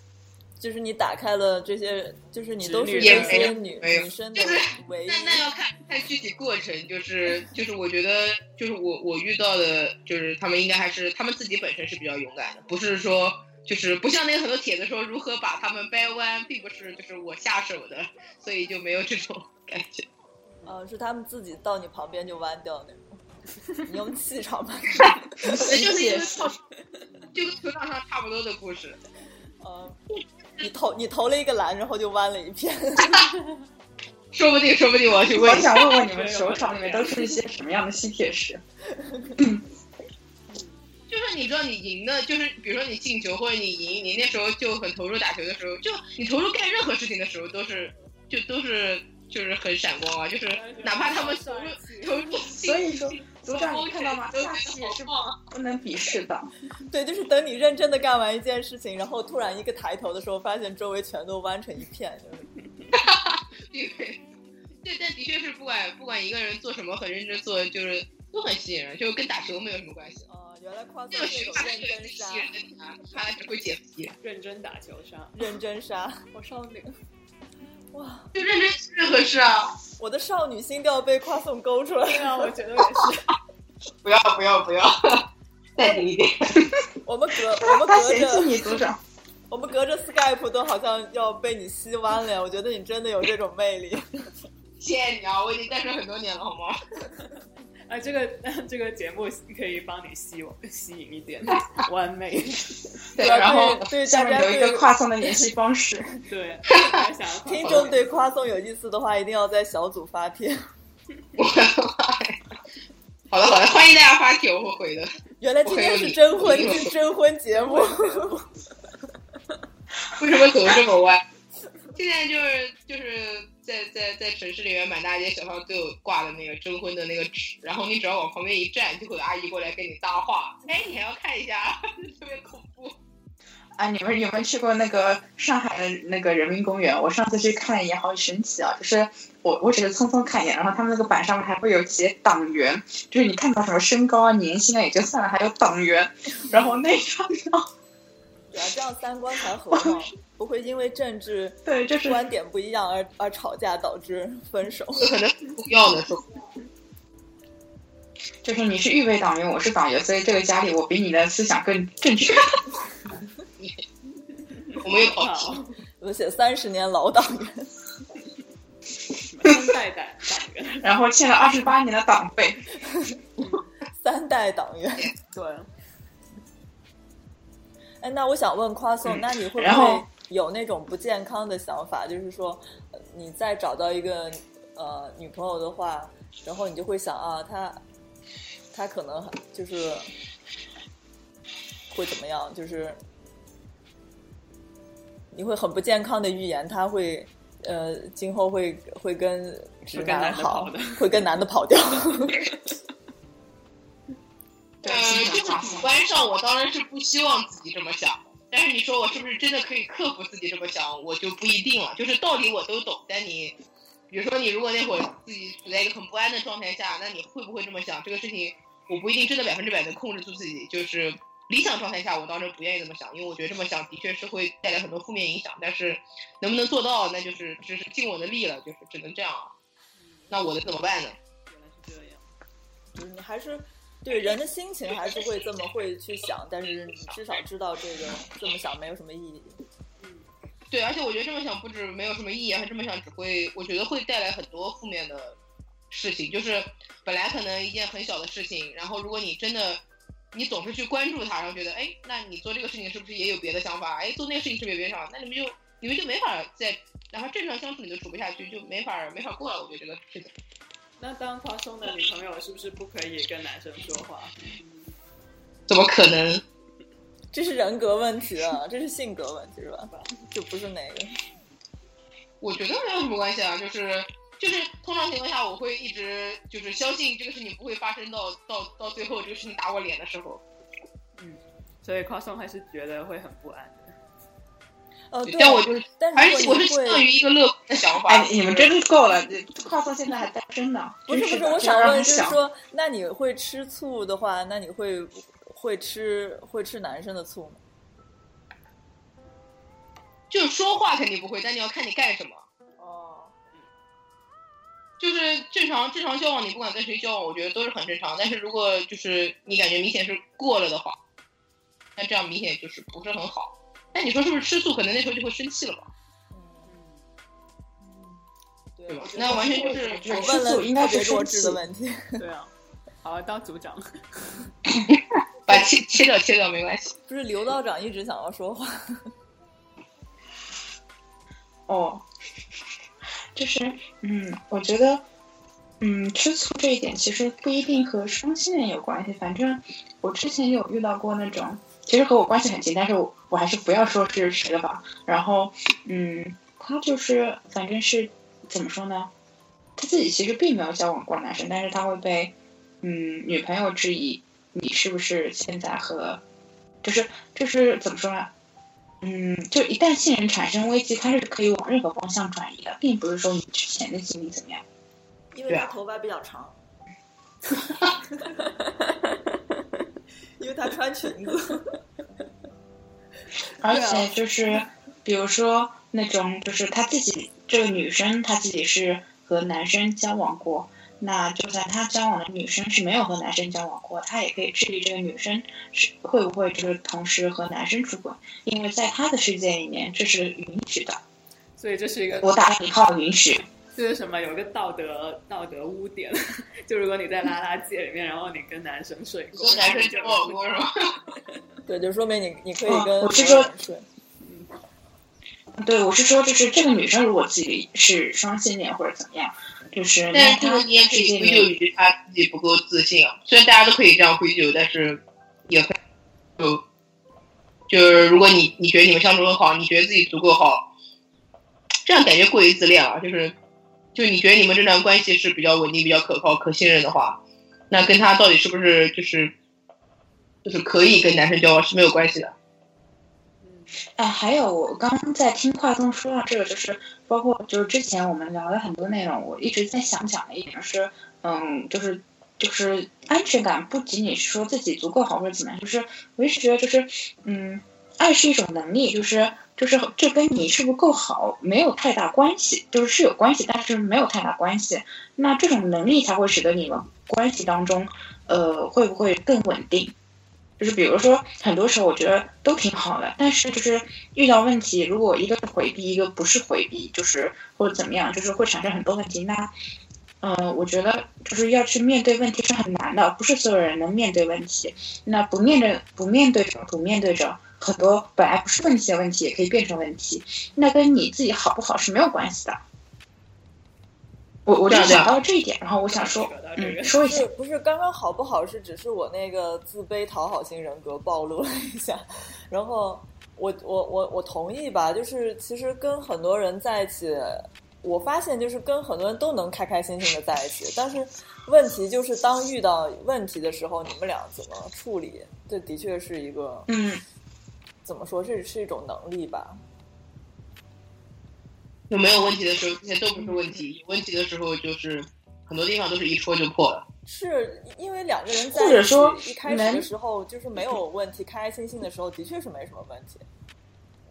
[laughs] 就是你打开了这些，就是你都是这些女女生的唯一。那那要看看具体过程，就是就是我觉得就是我我遇到的，就是他们应该还是他们自己本身是比较勇敢的，不是说就是不像那个很多帖子说如何把他们掰弯，并不是就是我下手的，所以就没有这种感觉。呃，是他们自己到你旁边就弯掉那种。你用气场吧，[laughs] 就是一个，就跟球场上差不多的故事。呃，你投你投了一个篮，然后就弯了一片。[laughs] 说不定，说不定我去问。我想问问你们球场里面都是一些什么样的吸铁石？[laughs] 就是你知道，你赢的，就是比如说你进球或者你赢，你那时候就很投入打球的时候，就你投入干任何事情的时候，都是就都是就是很闪光啊，就是哪怕他们投入投入，所以说。组长，你看到吗？下棋也是不能鄙视的。[laughs] 对，就是等你认真的干完一件事情，然后突然一个抬头的时候，发现周围全都弯成一片。[laughs] 对，[laughs] 对，但的确是不管不管一个人做什么，很认真做，就是都很吸引人，就跟打球没有什么关系。哦，原来夸这是认真杀，看来只会减肥。认真打球杀，认真杀，我少女。哇，就认真任何事啊！我的少女心都要被夸送勾出来了，我觉得也是。不要不要不要，淡定一点。我们隔我们隔着你组长，我们隔着 Skype 都好像要被你吸弯了呀！我觉得你真的有这种魅力。谢谢你啊，我已经单身很多年了，好吗？啊，这个 [laughs] 这个节目可以帮你吸吸引一点 [laughs] 完美。对，然后对大家有一个跨送的联系方式。[laughs] 对，听众对跨送有意思的话，一定要在小组发帖。我的好的好的，欢迎大家发帖，我会回的。原来今天是征婚是征婚节目。为什么走的这么歪？现在就是就是在在在城市里面，满大街小巷都有挂的那个征婚的那个纸，然后你只要往旁边一站，就会有阿姨过来跟你搭话。哎，你还要看一下，[laughs] 特别恐怖。啊，你们有没有去过那个上海的那个人民公园？我上次去看一眼，好神奇啊！就是我我只是匆匆看一眼，然后他们那个板上面还会有写党员，就是你看到什么身高啊、年薪啊也就算了，还有党员，然后那张票，对啊，这样三观才合嘛，[laughs] 不会因为政治 [laughs] 对，就是观点不一样而而吵架导致分手。可能不要的时候，就是你是预备党员，我是党员，所以这个家里我比你的思想更正确。[laughs] 我没有跑题。我写三十年老党员，三代党党员，然后欠了二十八年的党费。三代党员。对，哎，那我想问夸颂，嗯那你会不会有那种不健康的想法？就是说，呃你再找到一个呃女朋友的话，然后你就会想啊，她她可能就是会怎么样？就是你会很不健康的预言，她会呃今后会会跟直男好，会跟男的跑掉。[laughs] 对，呃，经这个主。观上，我当然是不希望自己这么想。但是你说我是不是真的可以克服自己这么想，我就不一定了。就是道理我都懂，但你，比如说你如果那会儿自己处在一个很不安的状态下，那你会不会这么想？这个事情我不一定真的百分之百能控制住自己。就是理想状态下，我当然不愿意这么想，因为我觉得这么想的确是会带来很多负面影响。但是能不能做到，那就是只是尽我的力了，就是只能这样啊。那我能怎么办呢？原来是这样。就是你还是对人的心情还是会这么会去想，但是你至少知道这个这么想没有什么意义。嗯对，而且我觉得这么想不止没有什么意义，还这么想只会，我觉得会带来很多负面的事情。就是本来可能一件很小的事情，然后如果你真的，你总是去关注它，然后觉得，哎，那你做这个事情是不是也有别的想法？哎，做那个事情是不是有别的想法？那你们就你们就没法再，哪怕正常相处你都处不下去，就没法没法过了。我觉得这个事情。那当夸松的女朋友是不是不可以跟男生说话？怎么可能？这是人格问题啊，这是性格问题是吧？就不是那个。我觉得没有什么关系啊，就是就是通常情况下，我会一直就是相信这个事情不会发生到到到最后这个事情打我脸的时候。嗯所以夸松还是觉得会很不安的。呃，对，但我就是但还是如果你是我是倾向于，一个乐观的想法。哎，你们真是够了！夸颂现在还单身呢。不是不是，我想问，就是说，那你会吃醋的话，那你会会吃会吃男生的醋吗？就是说话肯定不会，但你要看你干什么。哦，就是正常正常交往，你不管跟谁交往，我觉得都是很正常。但是如果就是你感觉明显是过了的话，那这样明显就是不是很好。那你说是不是吃醋？可能那时候就会生气了吧？嗯，对对吧那完全就是就是我问了吃醋应该是弱是生气智的问题。[laughs] 对啊，好，当组长。[laughs] 把切切掉切掉没关系。[laughs] 不是刘道长一直想要说话，哦，就是嗯，我觉得嗯，吃醋这一点其实不一定和双性恋有关系。反正我之前有遇到过那种，其实和我关系很近，但是我我还是不要说是谁了吧。然后嗯，他就是反正是怎么说呢？他自己其实并没有交往过男生，但是他会被嗯女朋友质疑你是不是现在和，就是就是怎么说呢？嗯，就一旦信任产生危机，它是可以往任何方向转移的，并不是说你之前的经历怎么样。因为他头发比较长，[laughs] 因为他穿裙子。[laughs] 而且就是，比如说那种，就是她自己这个女生，她自己是和男生交往过，那就算她交往的女生是没有和男生交往过，她也可以质疑这个女生是会不会就是同时和男生出轨，因为在她的世界里面这是允许的。所以这是一个，我打引号允许。这是什么？有个道德道德污点，[laughs] 就如果你在拉拉界里面，然后你跟男生睡过，跟 [laughs] 男生就交往过是吧？[laughs] 对，就说明你你可以哦跟我是说所有人睡。对，我是说，就是这个女生如果自己是双性恋或者怎么样，就是但是这个你也可以归咎于她自己不够自信啊。虽然大家都可以这样归咎，但是也可以就就是如果你你觉得你们相处很好，你觉得自己足够好，这样感觉过于自恋了。就是就你觉得你们这段关系是比较稳定、比较可靠、可信任的话，那跟他到底是不是就是就是可以跟男生交往是没有关系的。嗯哎，还有我刚刚在听话中说到这个，就是包括就是之前我们聊了很多内容，我一直在想讲的一点是，嗯，就是就是安全感不仅仅是说自己足够好或者怎么样，就是我一直觉得就是嗯，爱是一种能力，就是就是这跟你是不是够好没有太大关系，就是是有关系，但是没有太大关系。那这种能力才会使得你们关系当中，呃，会不会更稳定？就是比如说，很多时候我觉得都挺好的，但是就是遇到问题，如果一个是回避，一个不是回避，就是或者怎么样，就是会产生很多问题。那，嗯，我觉得就是要去面对问题是很难的，不是所有人能面对问题。那不面对不面对着不面对着，很多本来不是问题的问题也可以变成问题。那跟你自己好不好是没有关系的。我我就想到这一点，然后我想说，嗯，说一下，不是刚刚好不好是只是我那个自卑讨好型人格暴露了一下，然后我我我我同意吧，就是其实跟很多人在一起，我发现就是跟很多人都能开开心心的在一起，但是问题就是当遇到问题的时候，你们俩怎么处理？这的确是一个，嗯，怎么说是是一种能力吧。就没有问题的时候，这些都不是问题；有问题的时候，就是很多地方都是一戳就破了。是因为两个人在一起一开始的时候就是没有问题，开开心心的时候的确是没什么问题。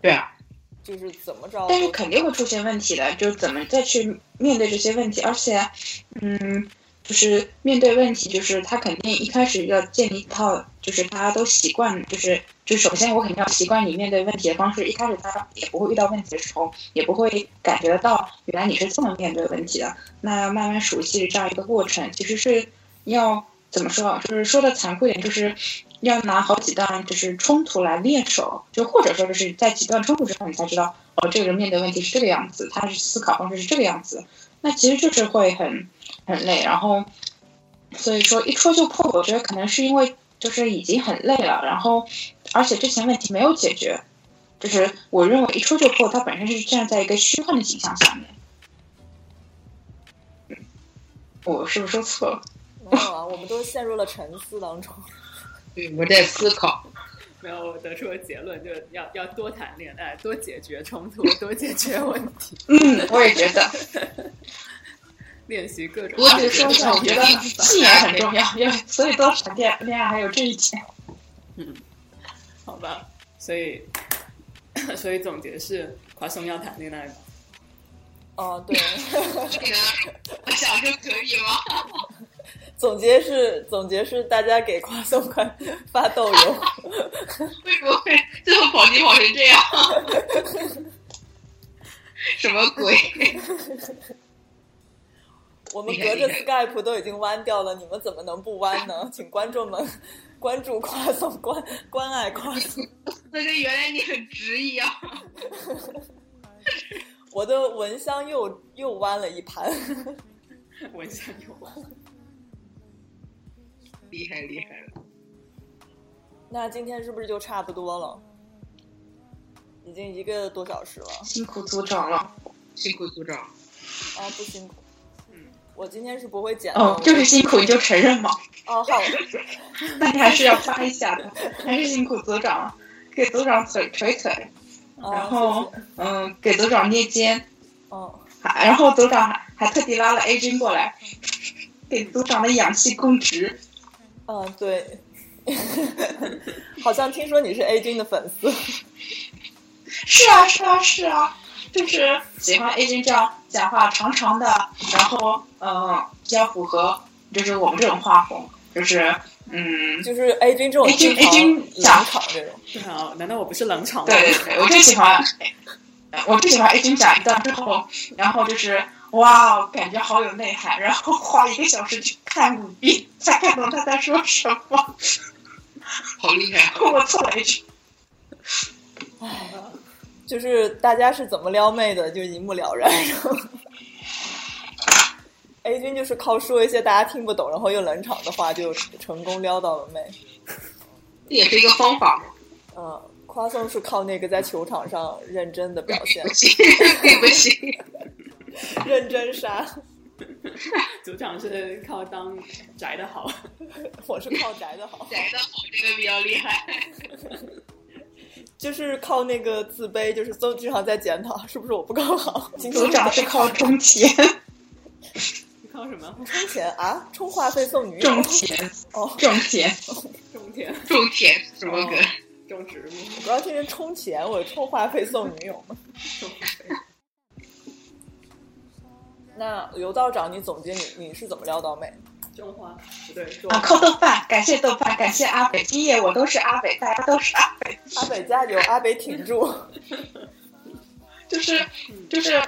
对啊，就是怎么着？但是肯定会出现问题的，就是怎么再去面对这些问题，而且，嗯。就是面对问题，就是他肯定一开始要建立一套，就是大家都习惯，就是就首先我肯定要习惯你面对问题的方式。一开始他也不会遇到问题的时候，也不会感觉得到原来你是这么面对问题的。那慢慢熟悉这样一个过程，其实是要怎么说？就是说的残酷一点，就是要拿好几段就是冲突来练手，就或者说就是在几段冲突之后，你才知道哦，这个人面对问题是这个样子，他是思考方式是这个样子。那其实就是会很。很累，然后所以说一戳就破，我觉得可能是因为就是已经很累了，然后而且之前问题没有解决，就是我认为一戳就破，它本身是站在一个虚幻的景象下面。我是不是说错了？没有啊，我们都陷入了沉思当中。对，[laughs] 我在思考。没有，我得出的结论就是要要多谈恋爱，多解决冲突，多解决问题。嗯，我也觉得。练习各种，我只说一下，我觉得信念很重要，因为所以多谈恋恋爱还有这一点。嗯，好吧，所以所以总结是，夸松要谈恋爱吗？哦，对，[laughs] 我想就可以吗？[laughs] 总结是总结是大家给夸松快发豆油，为什么会最后跑题跑成这样？[laughs] 什么鬼？我们隔着 Skype 都已经弯掉了，你们怎么能不弯呢？[laughs] 请观众们关注夸送关关爱夸送。[laughs] 那跟原来你很直一样。[laughs] 我的蚊香又又弯了一盘。蚊香又弯。厉害厉害了。那今天是不是就差不多了？已经一个多小时了。辛苦组长了，辛苦组长。啊，不辛苦。我今天是不会剪哦，就是辛苦你就承认嘛。哦，好，[laughs] 那你还是要发一下的，还是辛苦组长，给组长捶捶腿，然后嗯，给组长捏肩，哦，还然后组长还还特地拉了 A 君过来，给组长的氧气供职。嗯，对，[laughs] 好像听说你是 A 君的粉丝。[laughs] 是啊，是啊，是啊。就是喜欢 A 君这样讲话长长的，然后嗯，比较符合就是我们这种画风，就是嗯，就是 A 君这种 A 君 A 君讲场这种，是啊，难道我不是冷场吗？对对对，我最喜欢，我最喜欢 A 君讲一段之后，然后就是哇，感觉好有内涵，然后花一个小时去看五遍才看懂他在说什么，好厉害！[laughs] 我错了一句，哎。就是大家是怎么撩妹的，就一目了然。[laughs] A 君就是靠说一些大家听不懂，然后又冷场的话，就成功撩到了妹。这也是一个方法。[laughs] 嗯，夸送是靠那个在球场上认真的表现。对不起，认真杀。组长是靠当宅的好，[laughs] 我是靠宅的好。宅的好，这个比较厉害。就是靠那个自卑，就是都经常在检讨 [laughs] 是不是我不够好。[laughs] 组长是靠充钱，你靠什么？充钱啊？充话费送女友？种钱哦，种钱，[laughs] 种钱种钱什么梗？种植物。我不要天天充钱，我充话费送女友吗？那刘道长，你总结你你是怎么撩到妹？种花不对，种啊，靠豆瓣，感谢豆瓣，感谢阿北，今夜我都是阿北，大家都是阿北，阿北加油，阿北挺住。[laughs] 就是就是，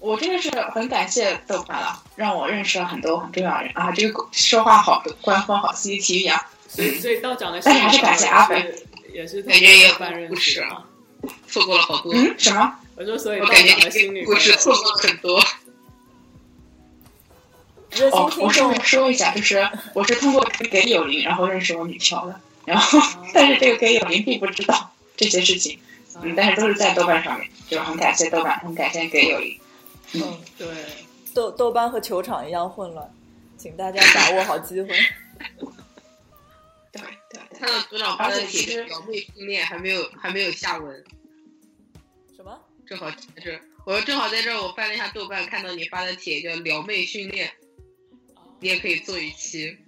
我真的是很感谢豆瓣了，让我认识了很多很重要的人啊，这个说话好，官方好，CCTV 啊，所以所以道长的但是还是感谢阿北也是感觉也通过豆瓣认不是啊识的嘛。错过了好多。嗯，什么？我说，所以我感觉道长的你这个故新女朋友事错过了很多。热心哦，听众我顺便说一下，就是我是通过给友邻，然后认识我女票的，然后 [laughs] 但是这个给友邻并不知道这些事情，嗯，但是都是在豆瓣上面，就很感谢豆瓣，很感谢给友邻。嗯，对，豆豆瓣和球场一样混乱，请大家把握好机会。对 [laughs] 对对，看到组长发的帖表妹训练还没有还没有下文，什么？正好在这儿，我说正好在这儿，我翻了一下豆瓣，看到你发的帖叫撩妹训练，你也可以做一期。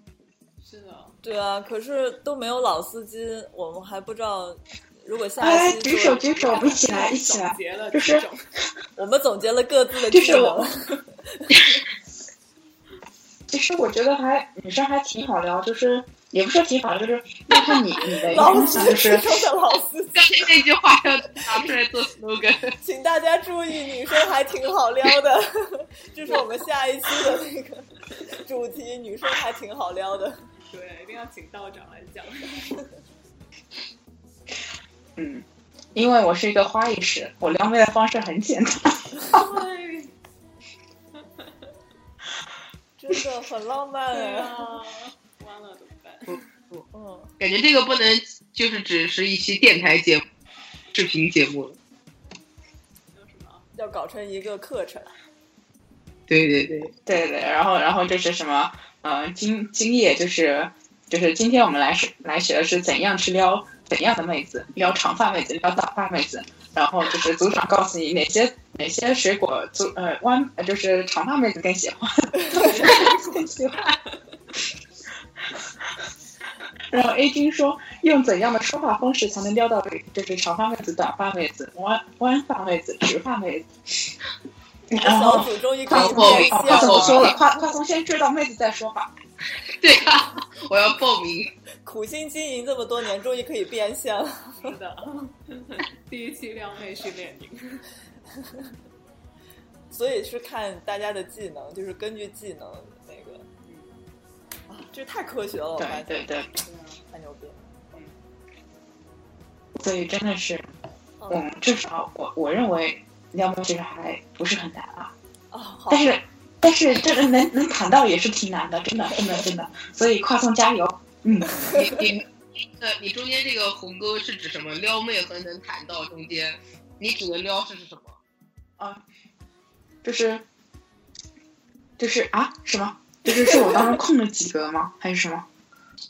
是的，对啊，可是都没有老司机，我们还不知道。如果下哎，一期举手举手，我们一起来，[laughs] 一起来总。结了就是我们总结了各自的技就是我能。[laughs] 其实我觉得还女生还挺好聊，就是也不是说挺好，就是要看你你的老影司就是老司机，[laughs] 那句话要拿出来做 slogan，请大家注意，女生还挺好撩的。这是我们下一期的那个 [laughs] 主题，女生还挺好撩的。[laughs] 对，一定要请道长来讲。[laughs] 嗯，因为我是一个花艺师，我撩妹的方式很简单。对，真的很浪漫。啊，完了怎么办？嗯，感觉这个不能就是只是一期电台节目、视频节目了。有什么？要搞成一个课程。对对对，对对，然后然后就是什么，呃，今今夜就是就是今天我们来是来学的是怎样去撩怎样的妹子，撩长发妹子，撩短发妹子，然后就是组长告诉你哪些哪些水果组呃弯呃就是长发妹子更喜欢，更喜欢。然后 A 君说，用怎样的说话方式才能撩到就是长发妹子、短发妹子、弯弯发妹子、直发妹子？然小后组终于可以变现快怎么说了。快快从先追到妹子再说吧。[laughs] 对啊，我要报名。苦心经营这么多年，终于可以变现了。是的，[laughs] 第一期撩妹训练营。[laughs] 所以是看大家的技能，就是根据技能那个。啊，这太科学了，我发现对对对，太牛逼了。所以真的是，嗯嗯，至少我我认为撩妹其实还不是很难啊。哦，好但，是但是这个能能谈到也是挺难的，真的真的真的。所以跨送加油，嗯，你你呃，你中间这个鸿沟是指什么？撩妹和能谈到中间，你指的撩是指什么？啊，就是就是啊什么？就是是我当中空了几个吗？还是什么？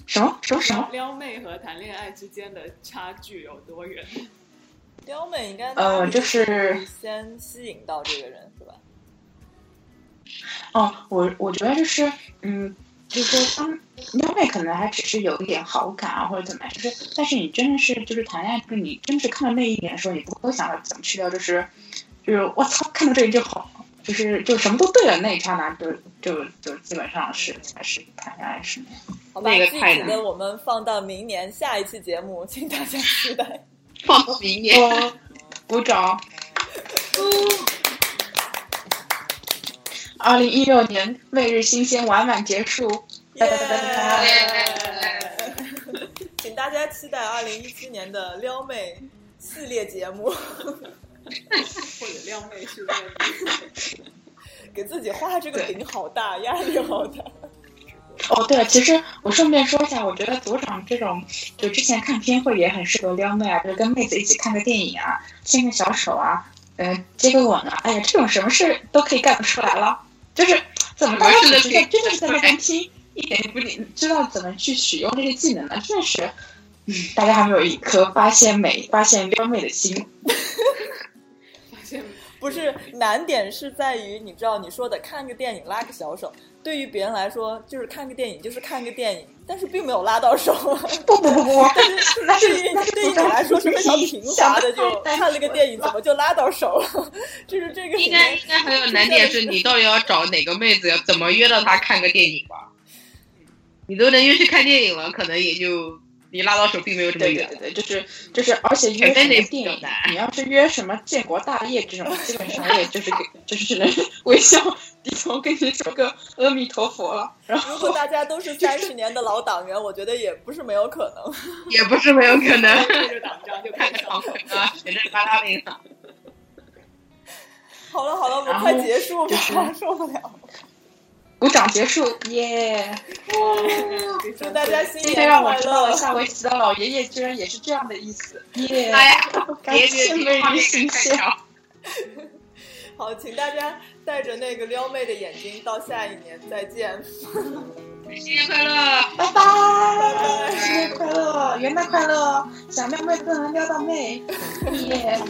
什么什么什么？撩妹和谈恋爱之间的差距有多远？撩妹应该呃就是先吸引到这个人是吧？哦，我我觉得就是，嗯，就是说，当撩妹可能还只是有一点好感啊，或者怎么样，就是，但是你真的是就是谈恋爱，就是你真是看到那一点的时候，你不会想着怎么去撩，就是，就是我操，看到这里就好，就是就什么都对了，那一刹那就就就基本上是才是谈恋爱是那样。好吧，那个具体的我们放到明年下一期节目，请大家期待。放到明年。我鼓掌。二零一六年媚日新鲜完满结束！请大家期待二零一七年的撩妹系列节目，或者撩妹训练营？[laughs] 给自己画这个饼好大，压力好大。哦，对了，其实我顺便说一下，我觉得组长这种就之前看片会也很适合撩妹啊，就是跟妹子一起看个电影啊，牵个小手啊，呃，接个吻啊，哎呀，这种什么事都可以干得出来了。就是怎么大家只是在真的是在那边听，一点也不知道怎么去使用这些技能呢？确实，嗯，大家还没有一颗发现美、发现撩妹的心。[laughs] 发现不是难点是在于，你知道你说的看个电影拉个小手，对于别人来说就是看个电影就是看个电影，但是并没有拉到手。[laughs] 不不不不，那对于是那是对于你来说是非常平滑的，就看了个电影怎么就拉到手了？就是这个应该应该还有难点是你到底要找哪个妹子，怎么约到她看个电影吧？你都能约去看电影了，可能也就离拉到手并没有这么远对对对。就是就是，而且约什么电影，你要是约什么建国大业这种，基本上也就是给就是只能 [laughs] 微笑低头跟你说个阿弥陀佛了。然后如果大家都是三十年的老党员，我觉得也不是没有可能。也不是没有可能。对着党章就看个长腿啊，写着巴拉令上。好了好了，我们快结束吧，[laughs] 受不了。鼓掌结束，耶！祝大家新年快天让我知道了乐！下围棋的老爷爷居然也是这样的意思，耶！哎呀，感谢美丽新鲜。[laughs] 好，请大家带着那个撩妹的眼睛到下一年再见。新年快乐！拜拜，新年快乐，元旦快乐，想撩妹都能撩到妹，[laughs] 耶！